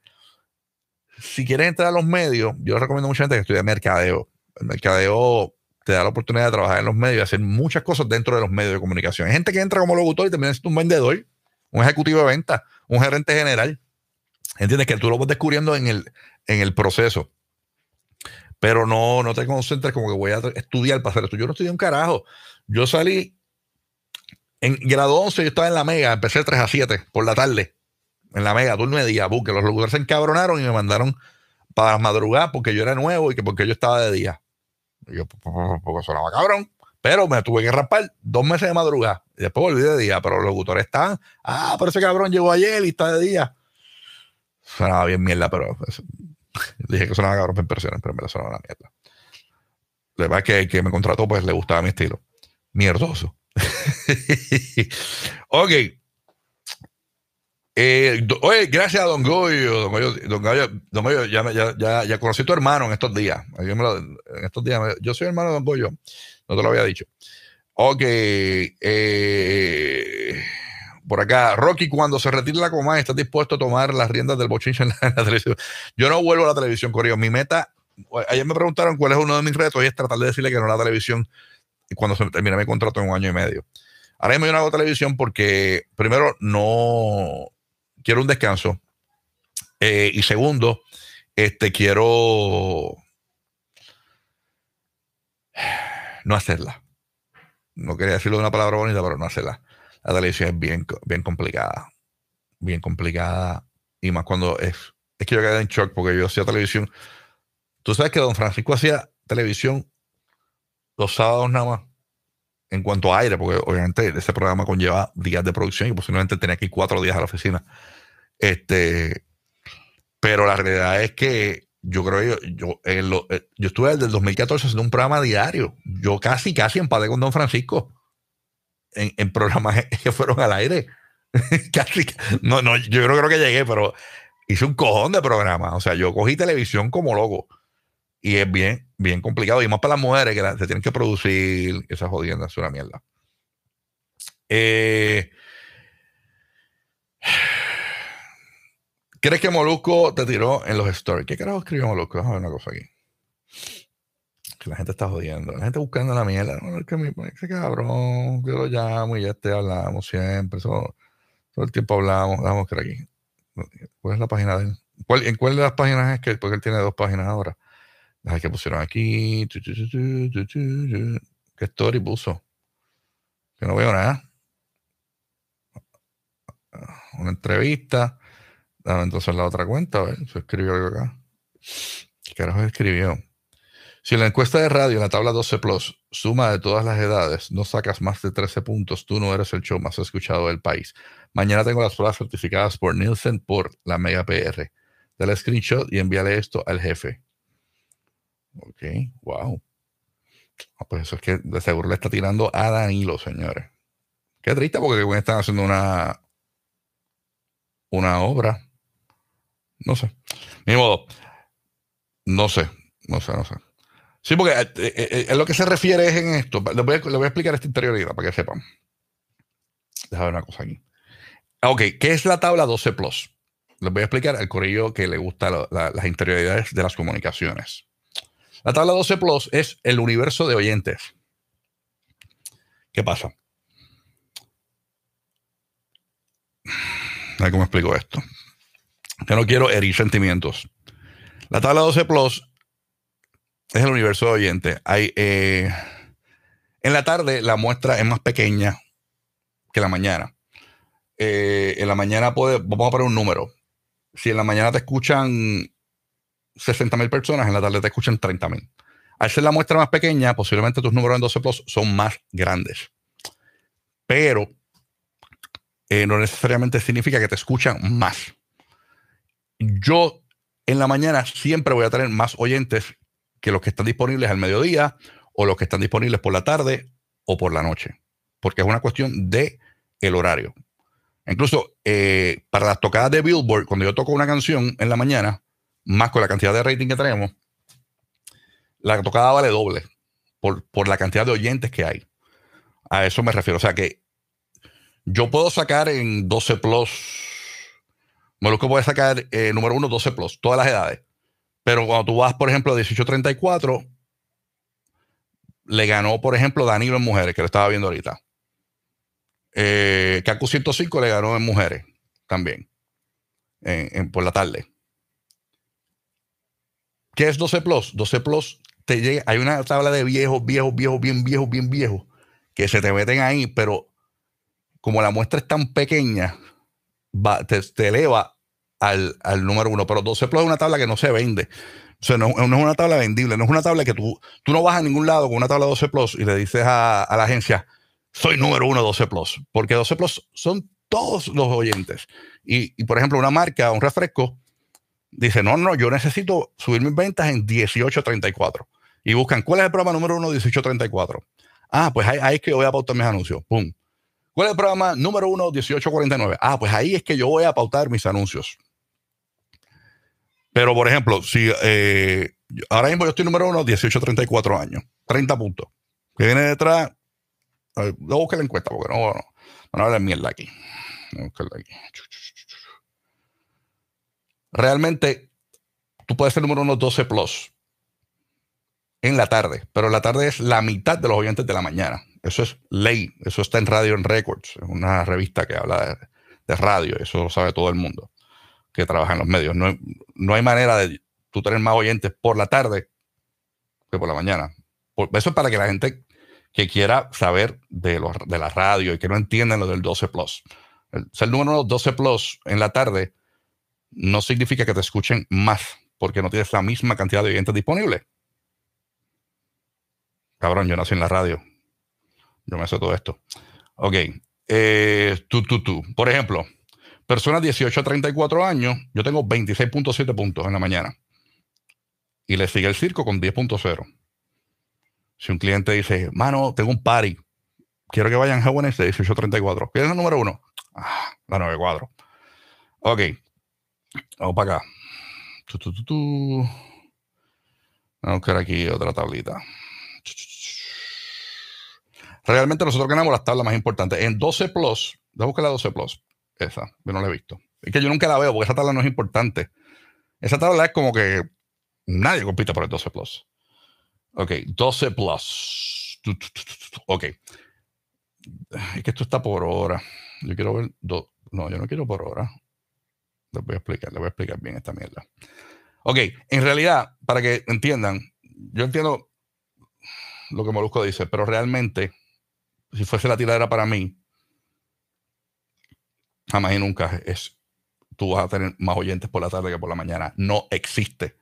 Si quieres entrar a los medios, yo recomiendo a mucha gente que estudie mercadeo. El mercadeo te da la oportunidad de trabajar en los medios y hacer muchas cosas dentro de los medios de comunicación. Hay gente que entra como locutor y también es un vendedor, un ejecutivo de venta, un gerente general. ¿Entiendes? Que tú lo vas descubriendo en el, en el proceso. Pero no, no te concentres como que voy a estudiar para hacer esto. Yo no estudié un carajo. Yo salí en grado 11, yo estaba en la Mega, empecé 3 a 7 por la tarde. En la Mega, turno de día, porque los locutores se encabronaron y me mandaron para madrugar porque yo era nuevo y que porque yo estaba de día. Y yo, porque sonaba cabrón. Pero me tuve que rapar dos meses de madrugada. Y después volví de día. Pero los locutores estaban, ah, pero ese cabrón llegó ayer y está de día. Sonaba bien mierda, pero Dije que sonaba cabrón para impresiones, pero me la sonaba una mierda. La verdad que el que me contrató, pues le gustaba mi estilo. Mierdoso. <laughs> ok. Eh, oye, gracias a Don Goyo. Don Goyo, don Goyo, ya, ya, ya, conocí a tu hermano en estos días. en estos días, yo soy hermano de Don Goyo. No te lo había dicho. Ok. Eh, por acá, Rocky, cuando se retire la coma, ¿estás dispuesto a tomar las riendas del bochinche en la, televisión? Yo no vuelvo a la televisión, Corio. Mi meta, ayer me preguntaron cuál es uno de mis retos y es tratar de decirle que no a la televisión cuando se termine mi contrato en un año y medio. Ahora mismo yo no hago televisión porque, primero, no, quiero un descanso. Eh, y segundo, este, quiero no hacerla. No quería decirlo de una palabra bonita, pero no hacerla. La televisión es bien, bien complicada. Bien complicada. Y más cuando es. Es que yo quedé en shock porque yo hacía televisión. Tú sabes que don Francisco hacía televisión los sábados nada más. En cuanto a aire, porque obviamente ese programa conlleva días de producción y posiblemente tenía que ir cuatro días a la oficina. Este, pero la realidad es que yo creo que yo, yo, eh, yo estuve desde el 2014 haciendo un programa diario. Yo casi, casi empaté con Don Francisco en, programas <laughs> que fueron al aire. <laughs> no, no, yo creo, creo que llegué, pero hice un cojón de programas. O sea, yo cogí televisión como loco. Y es bien, bien complicado. Y más para las mujeres que se tienen que producir esas jodiendas, es una mierda. Eh, <sighs> ¿Crees que Molusco te tiró en los stories? ¿Qué carajo escribió Molusco? Déjame ver una cosa aquí. Que la gente está jodiendo. La gente buscando la mierda. Que mi, ese cabrón, yo lo llamo y ya te hablamos siempre. todo el tiempo hablamos. Vamos a aquí. ¿Cuál es la página de él? ¿En cuál de las páginas es que? Porque él tiene dos páginas ahora. Las que pusieron aquí. ¿Qué story puso? Que no veo nada. Una entrevista. Dame entonces la otra cuenta, a ver, se escribió algo acá. ¿Qué carajo escribió? Si en la encuesta de radio, en la tabla 12 Plus, suma de todas las edades, no sacas más de 13 puntos, tú no eres el show más escuchado del país. Mañana tengo las pruebas certificadas por Nielsen por la Mega PR. Dale screenshot y envíale esto al jefe. Ok, wow. Ah, pues eso es que de seguro le está tirando a Danilo, señores. Qué triste porque están haciendo una, una obra no sé. Ni modo. No sé. No sé, no sé. Sí, porque eh, eh, eh, en lo que se refiere es en esto. Le voy, a, explicar esta interioridad para que sepan. Déjame ver una cosa aquí. Ok, ¿qué es la tabla 12 Plus? Les voy a explicar al corrillo que le gusta las interioridades de las comunicaciones. La tabla 12 Plus es el universo de oyentes. ¿Qué pasa? A ver cómo explico esto que no quiero herir sentimientos. La tabla 12 Plus es el universo de oyentes. Hay, eh, en la tarde la muestra es más pequeña que la mañana. Eh, en la mañana puede, vamos a poner un número. Si en la mañana te escuchan 60 mil personas, en la tarde te escuchan 30 mil. Al ser la muestra más pequeña, posiblemente tus números en 12 Plus son más grandes. Pero eh, no necesariamente significa que te escuchan más yo en la mañana siempre voy a tener más oyentes que los que están disponibles al mediodía o los que están disponibles por la tarde o por la noche, porque es una cuestión de el horario. Incluso eh, para las tocadas de Billboard, cuando yo toco una canción en la mañana, más con la cantidad de rating que tenemos, la tocada vale doble por, por la cantidad de oyentes que hay. A eso me refiero. O sea que yo puedo sacar en 12 Plus Molusco puede sacar, eh, número uno, 12 plus, todas las edades. Pero cuando tú vas, por ejemplo, a 1834, le ganó, por ejemplo, Danilo en mujeres, que lo estaba viendo ahorita. Eh, Kaku 105 le ganó en mujeres también, por la tarde. ¿Qué es 12 Plus? 12 Plus te llega, hay una tabla de viejos, viejos, viejos, bien viejos, bien viejos, que se te meten ahí, pero como la muestra es tan pequeña, te, eleva al, número uno. Pero 12 Plus es una tabla que no se vende. O sea, no, es una tabla vendible, no es una tabla que tú, tú no vas a ningún lado con una tabla 12 Plus y le dices a, la agencia, soy número uno 12 Plus, porque 12 Plus son todos los oyentes. Y, por ejemplo, una marca, un refresco, dice, no, no, yo necesito subir mis ventas en 1834. Y buscan, ¿cuál es el programa número uno 1834? Ah, pues ahí, ahí es que yo voy a pautar mis anuncios. Pum. ¿Cuál es el programa número uno, 1849? Ah, pues ahí es que yo voy a pautar mis anuncios. Pero, por ejemplo, si eh, ahora mismo yo estoy número uno, 1834 años, 30 puntos. ¿Qué viene detrás? No busque la encuesta porque no, no, no hablar mierda aquí. Realmente, tú puedes ser número uno 12 plus en la tarde, pero la tarde es la mitad de los oyentes de la mañana. Eso es ley, eso está en Radio en Records, una revista que habla de radio, eso lo sabe todo el mundo que trabaja en los medios. No, no hay manera de tú tener más oyentes por la tarde que por la mañana. eso es para que la gente que quiera saber de, los, de la radio y que no entiendan lo del 12 Plus. El, ser número 12 Plus en la tarde no significa que te escuchen más, porque no tienes la misma cantidad de oyentes disponibles. Cabrón, yo nací en la radio. Yo me sé todo esto. Ok. Eh, tú, tú, tú. Por ejemplo, personas 18 a 34 años, yo tengo 26.7 puntos en la mañana. Y le sigue el circo con 10.0. Si un cliente dice, mano, tengo un party, quiero que vayan jóvenes de 18 a 34. ¿Quién es el número uno? Ah, la 94. Ok. Vamos para acá. Vamos a buscar aquí otra tablita. Realmente nosotros ganamos las tablas más importantes. En 12 Plus, a buscar la 12 Plus. Esa, yo no la he visto. Es que yo nunca la veo porque esa tabla no es importante. Esa tabla es como que nadie compite por el 12 Plus. Ok, 12 Plus. Ok. Es que esto está por hora. Yo quiero ver. no, yo no quiero por hora. Les voy a explicar, les voy a explicar bien esta mierda. Ok, en realidad, para que entiendan, yo entiendo lo que Molusco dice, pero realmente si fuese la tiradera para mí, jamás y nunca es, tú vas a tener más oyentes por la tarde que por la mañana. No existe.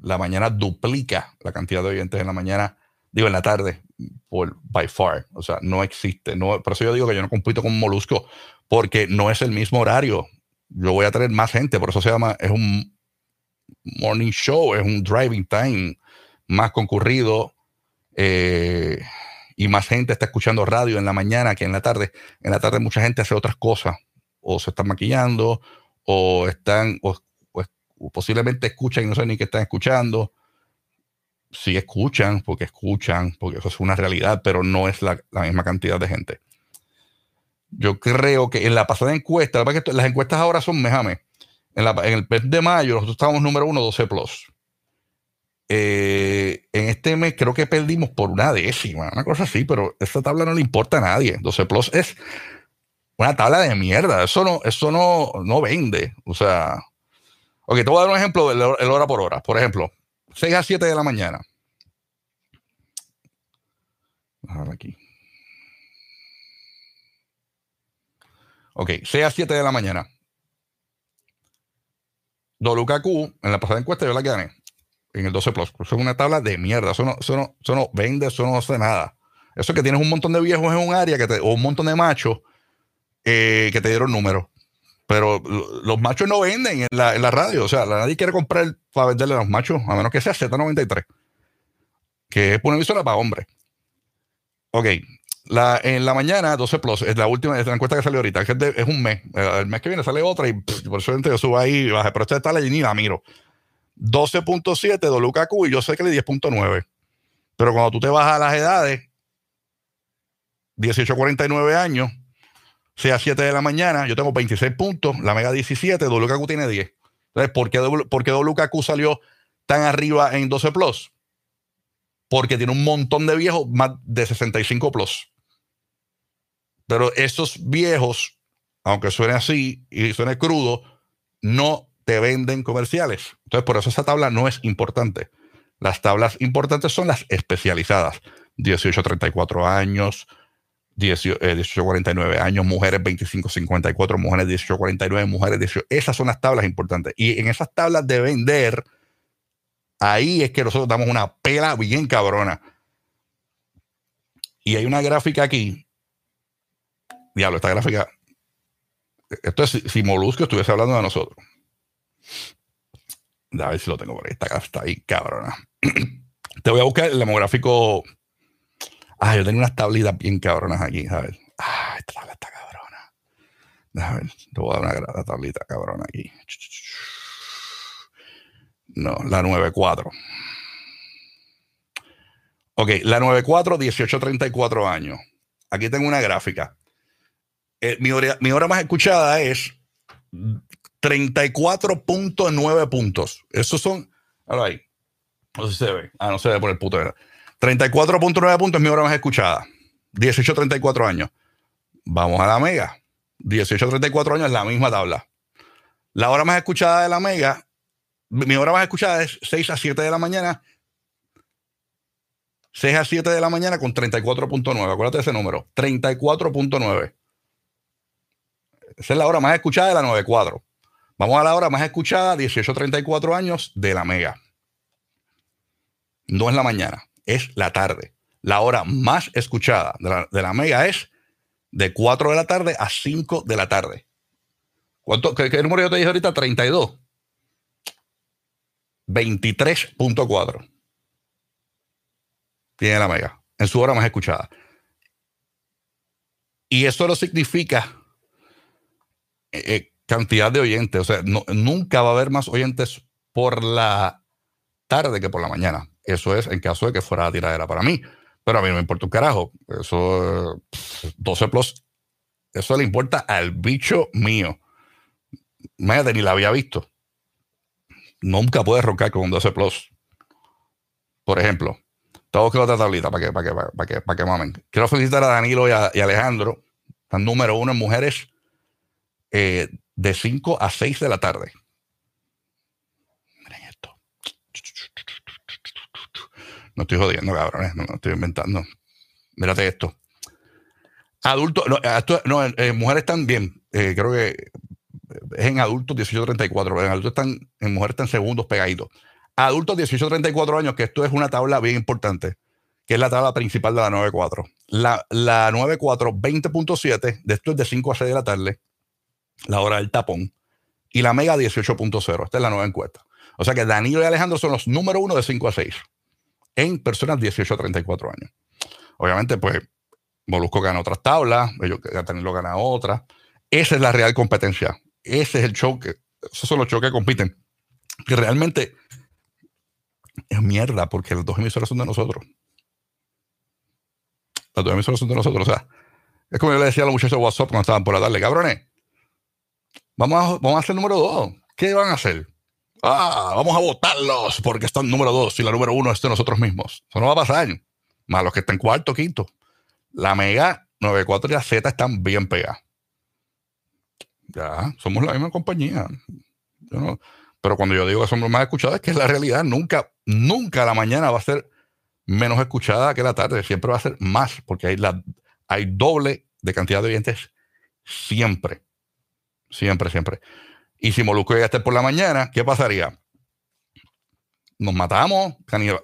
La mañana duplica la cantidad de oyentes en la mañana, digo en la tarde, por by far. O sea, no existe. No, por eso yo digo que yo no compito con Molusco, porque no es el mismo horario. Yo voy a tener más gente, por eso se llama, es un morning show, es un driving time más concurrido. Eh, y más gente está escuchando radio en la mañana que en la tarde. En la tarde mucha gente hace otras cosas, o se están maquillando, o están, o, posiblemente escuchan y no saben ni qué están escuchando. Sí escuchan, porque escuchan, porque eso es una realidad, pero no es la, misma cantidad de gente. Yo creo que en la pasada encuesta, las encuestas ahora son mejame. En, en el mes de mayo nosotros estábamos número uno, 12 plus. Eh, en este mes creo que perdimos por una décima, una cosa así, pero esta tabla no le importa a nadie. 12 Plus es una tabla de mierda. Eso no, eso no, no vende. O sea, ok, te voy a dar un ejemplo del hora por hora. Por ejemplo, 6 a 7 de la mañana. aquí. Ok, 6 a 7 de la mañana. WKQ, en la pasada encuesta yo la gané en el 12 Plus. Eso es una tabla de mierda. Eso no, eso no, eso no vende, eso no hace nada. Eso que tienes un montón de viejos en un área que te, o un montón de machos eh, que te dieron números. Pero los machos no venden en la, en la, radio. O sea, nadie quiere comprar para venderle a los machos, a menos que sea Z93, que es una emisora para hombres. Ok. La, en la mañana, 12 Plus, es la última, es la encuesta que salió ahorita, es, un mes. El mes que viene sale otra y por eso yo subo ahí y baja. Pero esta está la ni la miro. 12.7 de Lukaku y yo sé que le 10.9. Pero cuando tú te vas a las edades, 18 49 años, sea 7 de la mañana, yo tengo 26 puntos, la Mega 17, Lukaku tiene 10. Entonces, ¿por qué, por qué Lukaku salió tan arriba en 12 Plus? Porque tiene un montón de viejos más de 65 Plus. Pero esos viejos, aunque suene así y suene crudo, no te venden comerciales. Entonces, por eso esa tabla no es importante. Las tablas importantes son las especializadas. 18 34 años, 18, 49 eh, años, mujeres 25 54, mujeres 18 49, mujeres 18. Esas son las tablas importantes. Y en esas tablas de vender, ahí es que nosotros damos una pela bien cabrona. Y hay una gráfica aquí. Diablo, esta gráfica. Esto es si Molusco estuviese hablando de nosotros. A ver si lo tengo por ahí. Está ahí, cabrona. <clears throat> Te voy a buscar el demográfico. Ah, yo tengo unas tablitas bien cabronas aquí. Ver. Ah, esta tabla está cabrona. A ver, te voy a dar una, tablita cabrona aquí. No, la 94. Ok, la 94, 18, 34 años. Aquí tengo una gráfica. Eh, mi, hora, mi hora más escuchada es 34.9 puntos. Esos son. Ahora ahí. No sé si se ve. Ah, no se ve por el puto. 34.9 puntos es mi hora más escuchada. 18, 34 años. Vamos a la mega. 18 a 34 años, la misma tabla. La hora más escuchada de la Mega, mi hora más escuchada es 6 a 7 de la mañana. 6 a 7 de la mañana con 34.9. Acuérdate de ese número. 34.9. Esa es la hora más escuchada de la 94. Vamos a la hora más escuchada, 18 a 34 años de la Mega. No es la mañana, es la tarde. La hora más escuchada de la, de la Mega es de 4 de la tarde a 5 de la tarde. ¿Cuánto, qué, número yo te dije ahorita? 32. 23.4. Tiene la mega en su hora más escuchada. Y eso no significa eh, eh, cantidad de oyentes. O sea, nunca va a haber más oyentes por la tarde que por la mañana. Eso es en caso de que fuera la tiradera para mí. Pero a mí no me importa un carajo. Eso, 12 plus, eso le importa al bicho mío. Imagínate, ni la había visto. Nunca puedes roncar con un 12 plus. Por ejemplo, tengo que otra tablita para que, para que, para que, para que mamen. Quiero felicitar a Danilo y a, Alejandro. Están número uno en mujeres eh, de 5 a 6 de la tarde. No estoy jodiendo, cabrones. No, estoy inventando. Mírate esto. Adultos, no, no en, mujeres también. Eh, creo que es en adultos 18-34. En adultos están, en mujeres están segundos pegaditos. Adultos 18-34 años, que esto es una tabla bien importante, que es la tabla principal de la 9-4. La, la 9-4, 20.7, de esto es de 5 a 6 de la tarde, la hora del tapón. Y la mega 18.0. Esta es la nueva encuesta. O sea que Danilo y Alejandro son los número uno de 5 a 6 en personas 18 a 34 años. Obviamente, pues, Molusco gana otras tablas, ellos, Danilo gana otras. Esa es la real competencia. Ese es el show que, esos son los shows que compiten. Que realmente es mierda, porque las dos emisoras son de nosotros. Las dos emisoras son de nosotros. O sea, es como yo le decía a los muchachos de WhatsApp cuando estaban por la tarde, cabrones, vamos a, vamos a hacer número dos. ¿Qué van a hacer? Ah, vamos a votarlos porque están número dos y la número uno es de nosotros mismos. Eso no va a pasar. Más los que están cuarto, quinto. La Mega 94 y la Z están bien pegadas. Ya, somos la misma compañía. pero cuando yo digo que somos más escuchadas, es que es la realidad. Nunca, nunca la mañana va a ser menos escuchada que la tarde. Siempre va a ser más, porque hay, la, hay doble de cantidad de oyentes siempre. Siempre, siempre. Y si Molusco llega a por la mañana, ¿qué pasaría? Nos matamos,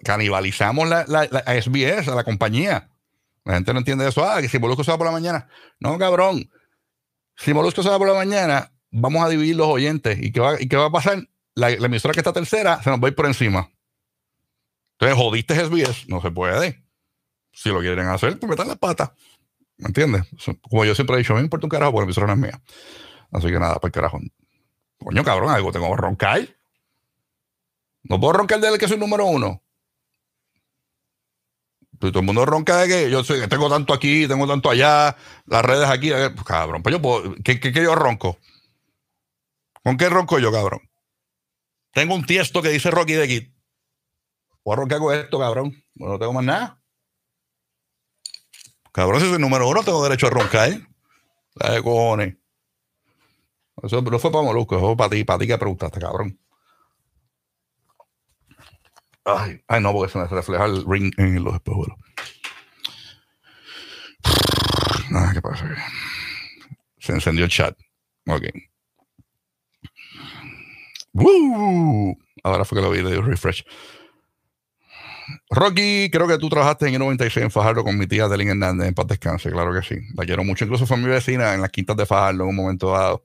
canibalizamos la, la, a SBS, a la compañía. La gente no entiende eso. Ah, que si Molusco se va por la mañana. No, cabrón. Si Molusco se va por la mañana, vamos a dividir los oyentes. ¿Y qué va, y qué va a pasar? La, emisora que está tercera se nos va a ir por encima. Entonces, jodiste SBS. No se puede. Si lo quieren hacer, pues metan las patas. ¿Me entiendes? Como yo siempre he dicho, me importa un carajo porque la emisora no es mía. Así que nada, pues carajo. Coño, cabrón, algo tengo que roncar. No puedo roncar de que soy número uno. Pues todo el mundo ronca de que yo soy, tengo tanto aquí, tengo tanto allá, las redes aquí. Eh, pues, cabrón, pues yo puedo, ¿qué, yo ronco? ¿Con qué ronco yo, cabrón? Tengo un tiesto que dice Rocky de Kid. ¿Puedo roncar con esto, cabrón? no tengo más nada. Cabrón, si soy número uno, tengo derecho a roncar. ¿eh? La de cojones. Eso no fue para Molusco, eso fue para ti, para ti que preguntaste, cabrón. Ay, ay, no, porque se me refleja el ring en los espejuelos. Nada, ¿qué pasa? Se encendió el chat. Ok. Ahora fue que lo vi, le dio refresh. Rocky, creo que tú trabajaste en el 96 en Fajardo con mi tía Delin Hernández en paz descanse, claro que sí. La quiero mucho, incluso fue mi vecina en las quintas de Fajardo en un momento dado.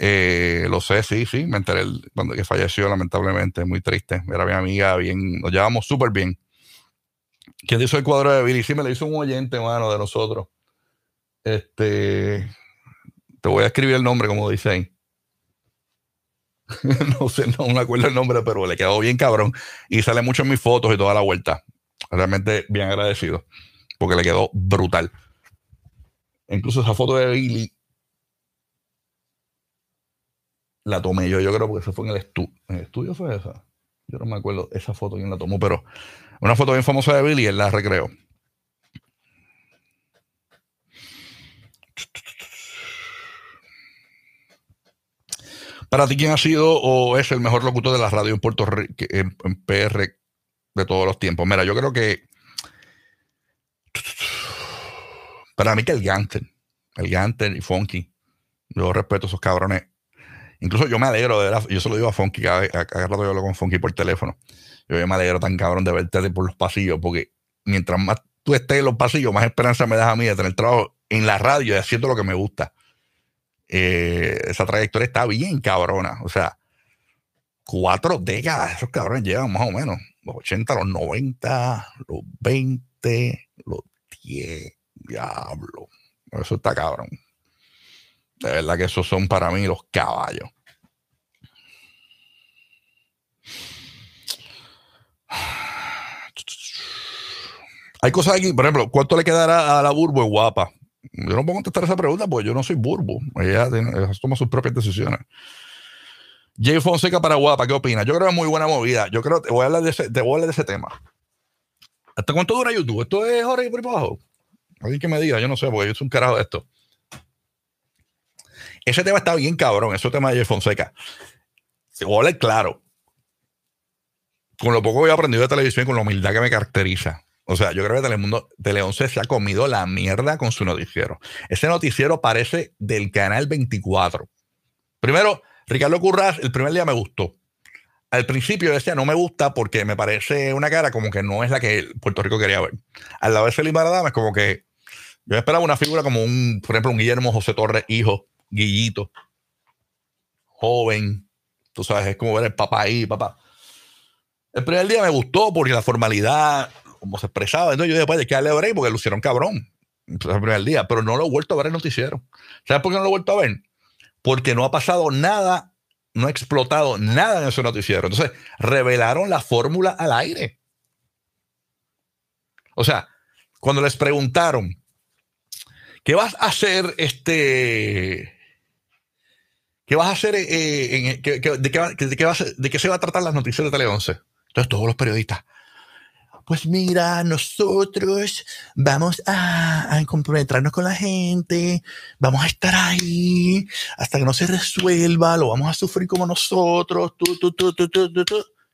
Eh, lo sé, sí, sí, me enteré cuando que falleció, lamentablemente, muy triste. Era mi amiga, bien, nos llevamos súper bien. ¿Quién hizo el cuadro de Billy? Sí, me lo hizo un oyente, mano, de nosotros. Este, te voy a escribir el nombre, como dice ahí. <laughs> no sé, no me acuerdo el nombre, pero le quedó bien cabrón. Y sale mucho en mis fotos y toda la vuelta. Realmente bien agradecido, porque le quedó brutal. Incluso esa foto de Billy la tomé yo, yo creo, porque eso fue en el estudio. ¿En el estudio fue esa? Yo no me acuerdo esa foto quién la tomó, pero una foto bien famosa de Billy, él la recreó. Para ti, ¿quién ha sido o es el mejor locutor de la radio en Puerto Rico, en, PR de todos los tiempos? Mira, yo creo que para mí que el Ganter, el Ganter y Funky, yo respeto a esos cabrones. Incluso yo me alegro de ver, yo se lo digo a Funky, cada, rato yo hablo con Funky por teléfono. Yo, me alegro tan cabrón de verte por los pasillos, porque mientras más tú estés en los pasillos, más esperanza me das a mí de tener trabajo en la radio y haciendo lo que me gusta. Eh, esa trayectoria está bien cabrona. O sea, cuatro décadas, esos cabrones llevan más o menos los 80, los 90, los 20, los 10, diablo. Eso está cabrón. De verdad que esos son para mí los caballos. Hay cosas aquí, por ejemplo, ¿cuánto le quedará a la Burbo en guapa? Yo no puedo contestar esa pregunta porque yo no soy Burbo. Ella, toma sus propias decisiones. Jay Fonseca para guapa, ¿qué opinas? Yo creo que es muy buena movida. Yo creo te voy a hablar de ese, te voy a hablar de ese tema. ¿Hasta cuánto dura YouTube? ¿Esto es hora y por abajo? Alguien que me diga, yo no sé, porque yo soy un carajo de esto. Ese tema está bien cabrón, ese tema de Jay Fonseca. Se voy a hablar claro. Con lo poco que he aprendido de televisión y con la humildad que me caracteriza o sea, yo creo que Telemundo, Tele 11 se ha comido la mierda con su noticiero. Ese noticiero parece del canal 24. Primero, Ricardo Curras, el primer día me gustó. Al principio decía no me gusta porque me parece una cara como que no es la que Puerto Rico quería ver. Al lado de Celine es como que yo esperaba una figura como un, por ejemplo, un Guillermo José Torres, hijo, Guillito, joven. Tú sabes, es como ver el papá ahí, papá. El primer día me gustó porque la formalidad, como se expresaba. Entonces yo después de que darle break porque lo hicieron cabrón. el primer día, pero no lo he vuelto a ver en noticiero. ¿Sabes por qué no lo he vuelto a ver? Porque no ha pasado nada, no ha explotado nada en ese noticiero. Entonces, revelaron la fórmula al aire. O sea, cuando les preguntaron, ¿qué vas a hacer este... ¿Qué vas a hacer? De, qué, se va a tratar las noticias de Tele 11? Entonces todos los periodistas, pues mira, nosotros vamos a, comprometernos con la gente, vamos a estar ahí hasta que no se resuelva, lo vamos a sufrir como nosotros,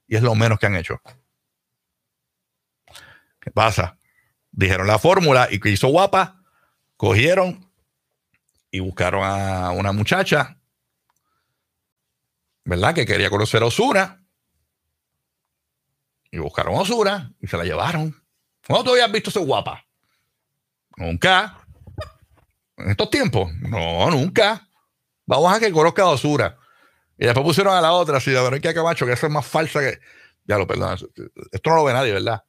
y es lo menos que han hecho. ¿Qué pasa? Dijeron la fórmula y que hizo guapa, cogieron y buscaron a una muchacha, ¿verdad? Que quería conocer a Osuna y buscaron a Osura y se la llevaron. ¿Cuándo tú habías visto ese guapa? Nunca. En estos tiempos. No, nunca. Vamos a que conozca a Osura. Y después pusieron a la otra, así de que Camacho, que eso es más falsa que. Ya lo perdón. Esto no lo ve nadie, ¿verdad?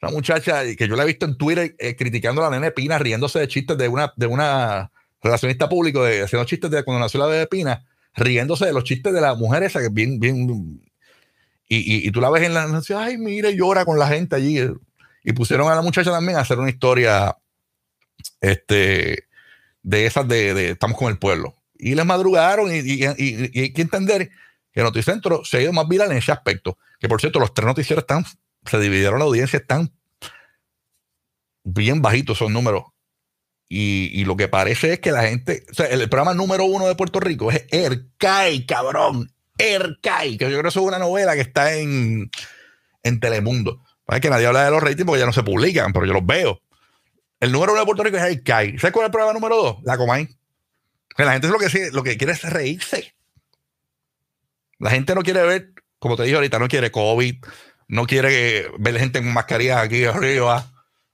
Una muchacha que yo la he visto en Twitter eh, criticando a la nene Pina, riéndose de chistes de una, de una relacionista público, haciendo chistes de cuando nació la bebé Pina, riéndose de los chistes de la mujer esa que es bien, bien y, tú la ves en la noche, ay, mire, llora con la gente allí. Y pusieron a la muchacha también a hacer una historia este, de esas de, estamos con el pueblo. Y les madrugaron y, hay que entender que Noticentro se ha ido más viral en ese aspecto. Que por cierto, los tres noticieros están, se dividieron la audiencia, están bien bajitos esos números. Y, lo que parece es que la gente, o sea, el, programa número uno de Puerto Rico es ERCAI, cabrón. Ercai, que yo creo que eso es una novela que está en, en Telemundo. Es que nadie habla de los ratings porque ya no se publican, pero yo los veo. El número uno de Puerto Rico es Ercai. ¿Sabes cuál es el programa número dos? La Comay. Que la gente es lo que, lo que quiere es reírse. La gente no quiere ver, como te dije ahorita, no quiere COVID, no quiere ver gente con mascarillas aquí arriba,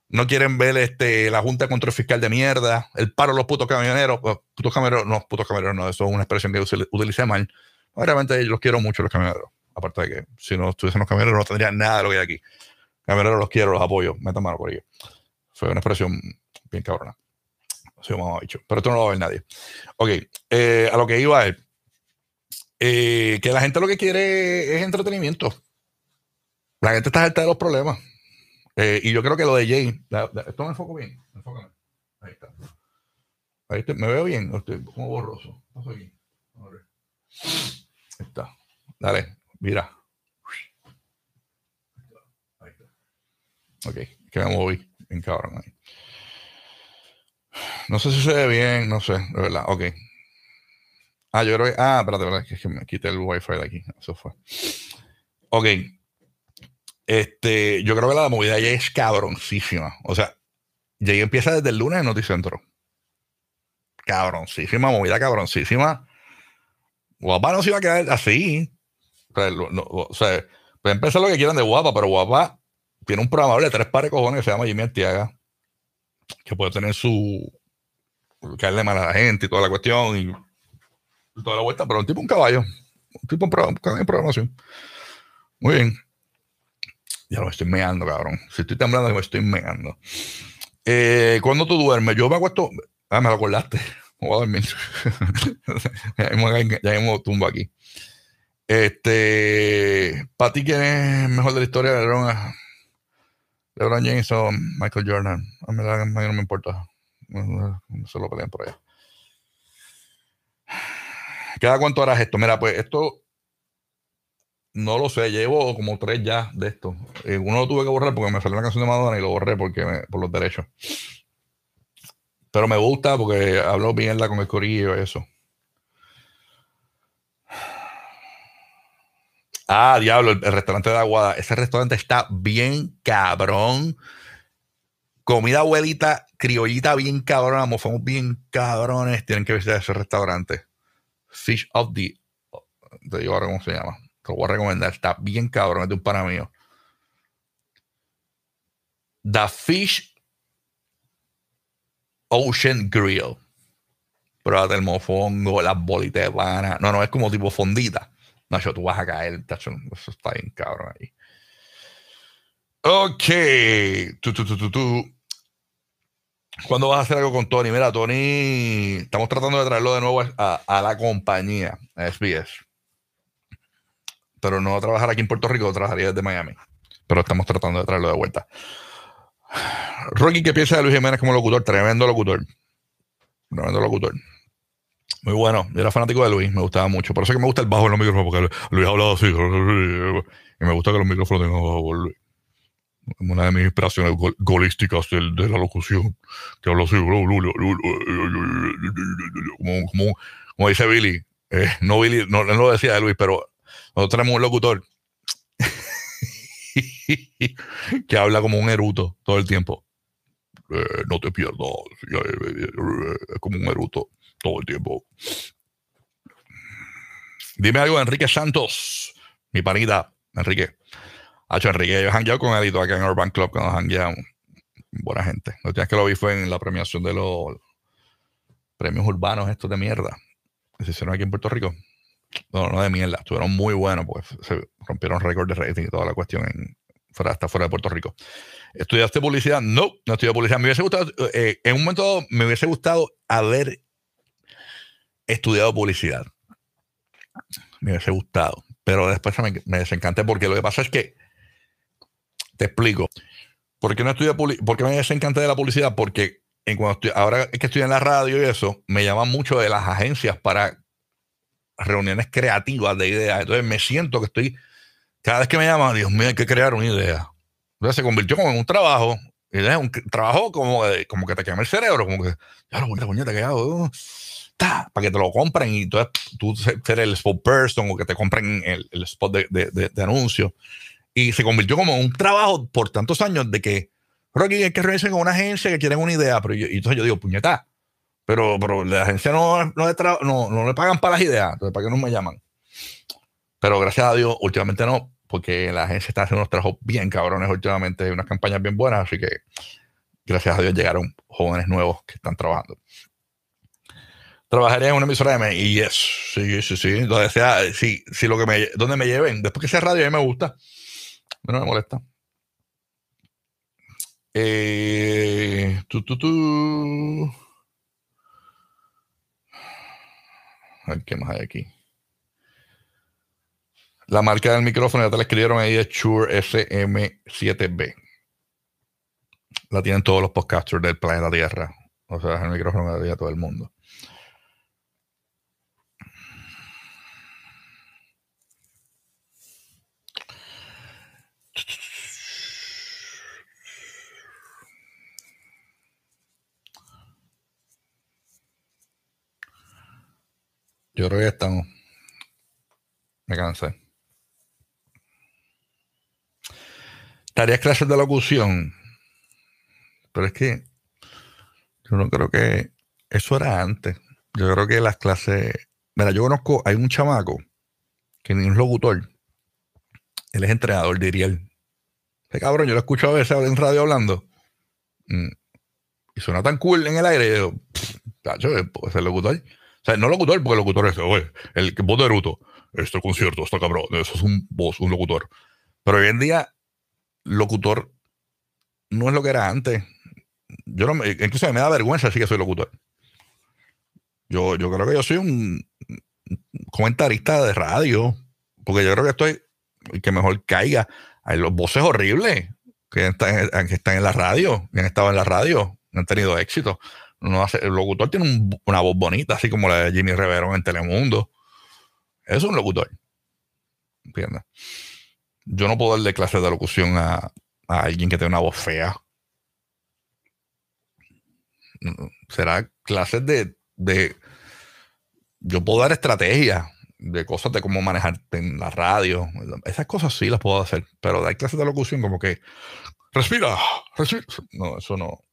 no quieren ver este, la Junta de Control Fiscal de mierda, el paro de los putos camioneros, putos camioneros, no, putos camioneros no, eso es una expresión que utilicé mal. Obviamente los quiero mucho los camioneros. Aparte de que si no estuviesen los camioneros no tendría nada de lo que hay aquí. Camioneros los quiero, los apoyo. Metan mano por ellos. Fue una expresión bien cabrona. Como ha dicho. Pero esto no lo va a ver nadie. Ok. Eh, a lo que iba es eh, que la gente lo que quiere es entretenimiento. La gente está harta de los problemas. Eh, y yo creo que lo de Jay. esto me enfoco bien. Enfócame. Ahí está. Ahí está. ¿Me veo bien? Estoy como borroso. Paso aquí. Está. Dale, mira. Ahí está. Ok, que me moví. En cabrón ahí. No sé si se ve bien, no sé, de verdad. Ok. Ah, yo creo que. Ah, espérate, espérate, es que me quité el wifi de aquí. Eso fue. Ok. Este, yo creo que la movida ya es cabroncísima. O sea, ya empieza desde el lunes en Noticentro. Cabroncísima, movida cabroncísima. Guapa no se iba a quedar así. O sea, no, o pueden pensar lo que quieran de Guapa, pero Guapa tiene un programa de tres pares cojones que se llama Jimmy Artiaga, que puede tener su. caerle mal a la gente y toda la cuestión y toda la vuelta, pero un tipo un caballo. Un tipo un, en programación. Muy bien. Ya lo estoy meando, cabrón. Si estoy temblando, me estoy meando. Eh, ¿Cuándo tú duermes? Yo me acuesto. Ah, me lo acordaste. <laughs> Voy a dormir. <laughs> ya hemos tumbo aquí. Este. ¿Para ti quién es mejor de la historia de LeBron? LeBron James o Michael Jordan? A mí no me importa. No, se lo pelean por allá. ¿Cada cuánto harás esto? Mira, pues esto no lo sé, llevo como tres ya de esto. Eh, uno lo tuve que borrar porque me salió una canción de Madonna y lo borré porque por los derechos. Pero me gusta porque hablo bien con el corillo y eso. Ah, diablo, el, restaurante de Aguada. Ese restaurante está bien cabrón. Comida abuelita, criollita bien cabrón. Mofamos bien cabrones. Tienen que visitar ese restaurante. Fish of the. Te digo ahora cómo se llama. Lo voy a recomendar. Está bien cabrón. Es de un pana mío. The Fish Ocean Grill. Pruébate el mofongo, las bolitas de pana. No, no, es como tipo fondita. Nacho, tú vas a caer. Eso está bien cabrón ahí. Ok. Tú, tú, tú, tú, ¿Cuándo vas a hacer algo con Tony? Mira, Tony, estamos tratando de traerlo de nuevo a, a la compañía, a SBS. Pero no va a trabajar aquí en Puerto Rico, trabajaría desde Miami. Pero estamos tratando de traerlo de vuelta. Rocky, ¿qué piensa de Luis Jiménez como locutor? Tremendo locutor. Tremendo locutor. Muy bueno. Yo era fanático de Luis, me gustaba mucho. Por eso es que me gusta el bajo en los micrófonos, porque Luis ha hablado así. Y me gusta que los micrófonos tengan bajo Luis. Una de mis inspiraciones golísticas de, la locución, que así, como, como, como dice Billy. Eh, no Billy, no, no lo decía de Luis, pero nosotros tenemos un locutor <laughs> que habla como un eruto todo el tiempo. Eh, no te pierdas, es como un eruto todo el tiempo. Dime algo, Enrique Santos, mi panita, Enrique. Hacho, Enrique, yo he hangueado con él acá en Urban Club, que nos hangueamos. Buena gente. Lo que lo vi fue en la premiación de los premios urbanos estos de mierda que se hicieron aquí en Puerto Rico. No, no de mierda, estuvieron muy buenos, pues se rompieron récord de rating y toda la cuestión en, fuera, hasta fuera de Puerto Rico. ¿Estudiaste publicidad? No, no estudié publicidad. Me hubiese gustado, eh, en un momento me hubiese gustado haber estudiado publicidad. Me hubiese gustado. Pero después me, me desencanté porque lo que pasa es que, te explico, ¿por qué no estudié ¿Por qué me desencanté de la publicidad? Porque en cuando estoy, ahora que estoy en la radio y eso, me llaman mucho de las agencias para reuniones creativas de ideas. Entonces me siento que estoy, cada vez que me llaman, Dios mío, hay que crear una idea. Entonces se convirtió como en un trabajo. Y es un trabajo como, como que te quema el cerebro, como que, ya lo puñeta que hago para que te lo compren y entonces tú ser el spokesperson o que te compren el, el spot de, de, de, anuncio. Y se convirtió como un trabajo por tantos años de que, Rocky, hay que reunirse con una agencia que quieren una idea. Pero y entonces yo digo, puñeta, pero, pero la agencia no, no, no, no, le pagan para las ideas, entonces ¿para qué no me llaman? Pero gracias a Dios, últimamente no, porque la agencia está haciendo unos trabajos bien cabrones últimamente, unas campañas bien buenas, así que gracias a Dios llegaron jóvenes nuevos que están trabajando. Trabajaría en una emisora de y yes, sí, sí, sí, donde sea, sí, sí, lo que me, donde me lleven, después que sea radio, a mí me gusta, no me molesta. Eh, tu, tu, tu. A ver qué más hay aquí. La marca del micrófono ya te la escribieron ahí, es Shure SM7B. La tienen todos los podcasters del planeta Tierra. O sea, el micrófono de todo el mundo. Yo creo que ya estamos. Me cansé. Tareas clases de locución. Pero es que yo no creo que eso era antes. Yo creo que las clases. Mira, yo conozco, hay un chamaco que ni un locutor. Él es entrenador de Iriel. Ese cabrón, yo lo escucho a veces en radio hablando. Mm, y suena tan cool en el aire. Y yo, tacho, ser locutor. O sea, no locutor, porque el locutor es oye, el voz de Ruto. Este concierto está cabrón. Eso es un voz, un locutor. Pero hoy en día, locutor no es lo que era antes. Yo no me, incluso me da vergüenza decir que soy locutor. Yo, yo creo que yo soy un comentarista de radio, porque yo creo que estoy, que mejor caiga. Hay los voces horribles que están, que están en la radio, que han estado en la radio, han tenido éxito. No hace, el locutor tiene una voz bonita, así como la de Jimmy Rivero en Telemundo. es un locutor. ¿Entiendes? Yo no puedo darle clases de locución a, a alguien que tiene una voz fea. Será clases de, de yo puedo dar estrategias de cosas de cómo manejarte en la radio. Esas cosas sí las puedo hacer, pero hay clases de locución como que respira, respira. No, eso no.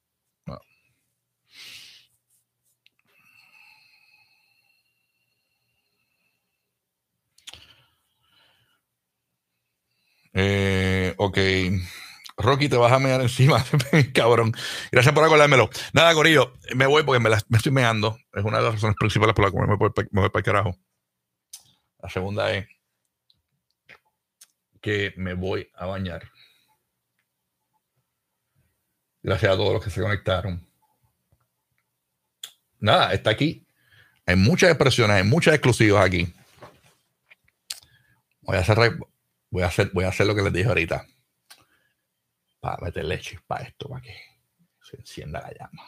Eh, ok. Rocky, te vas a mear encima, <laughs> cabrón. Gracias por acordármelo. Nada, Corillo, me voy porque me, estoy meando. Es una de las razones principales por las cuales me voy, me voy para el carajo. La segunda es que me voy a bañar. Gracias a todos los que se conectaron. Nada, está aquí. Hay muchas expresiones, hay muchas exclusivas aquí. Voy a hacer, voy a hacer, voy a hacer lo que les dije ahorita para meterle para esto, para que se encienda la llama.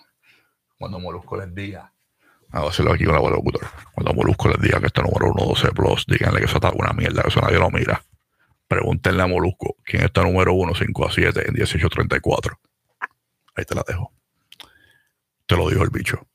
Cuando Molusco les diga, vamos a hacerlo aquí con la locutor. Cuando Molusco les diga que este número 112 Plus, díganle que eso está una mierda, que eso nadie lo mira. Pregúntenle a Molusco quién está número 1, 5 a 7 en 1834. Ahí te la dejo. Te lo dijo el bicho.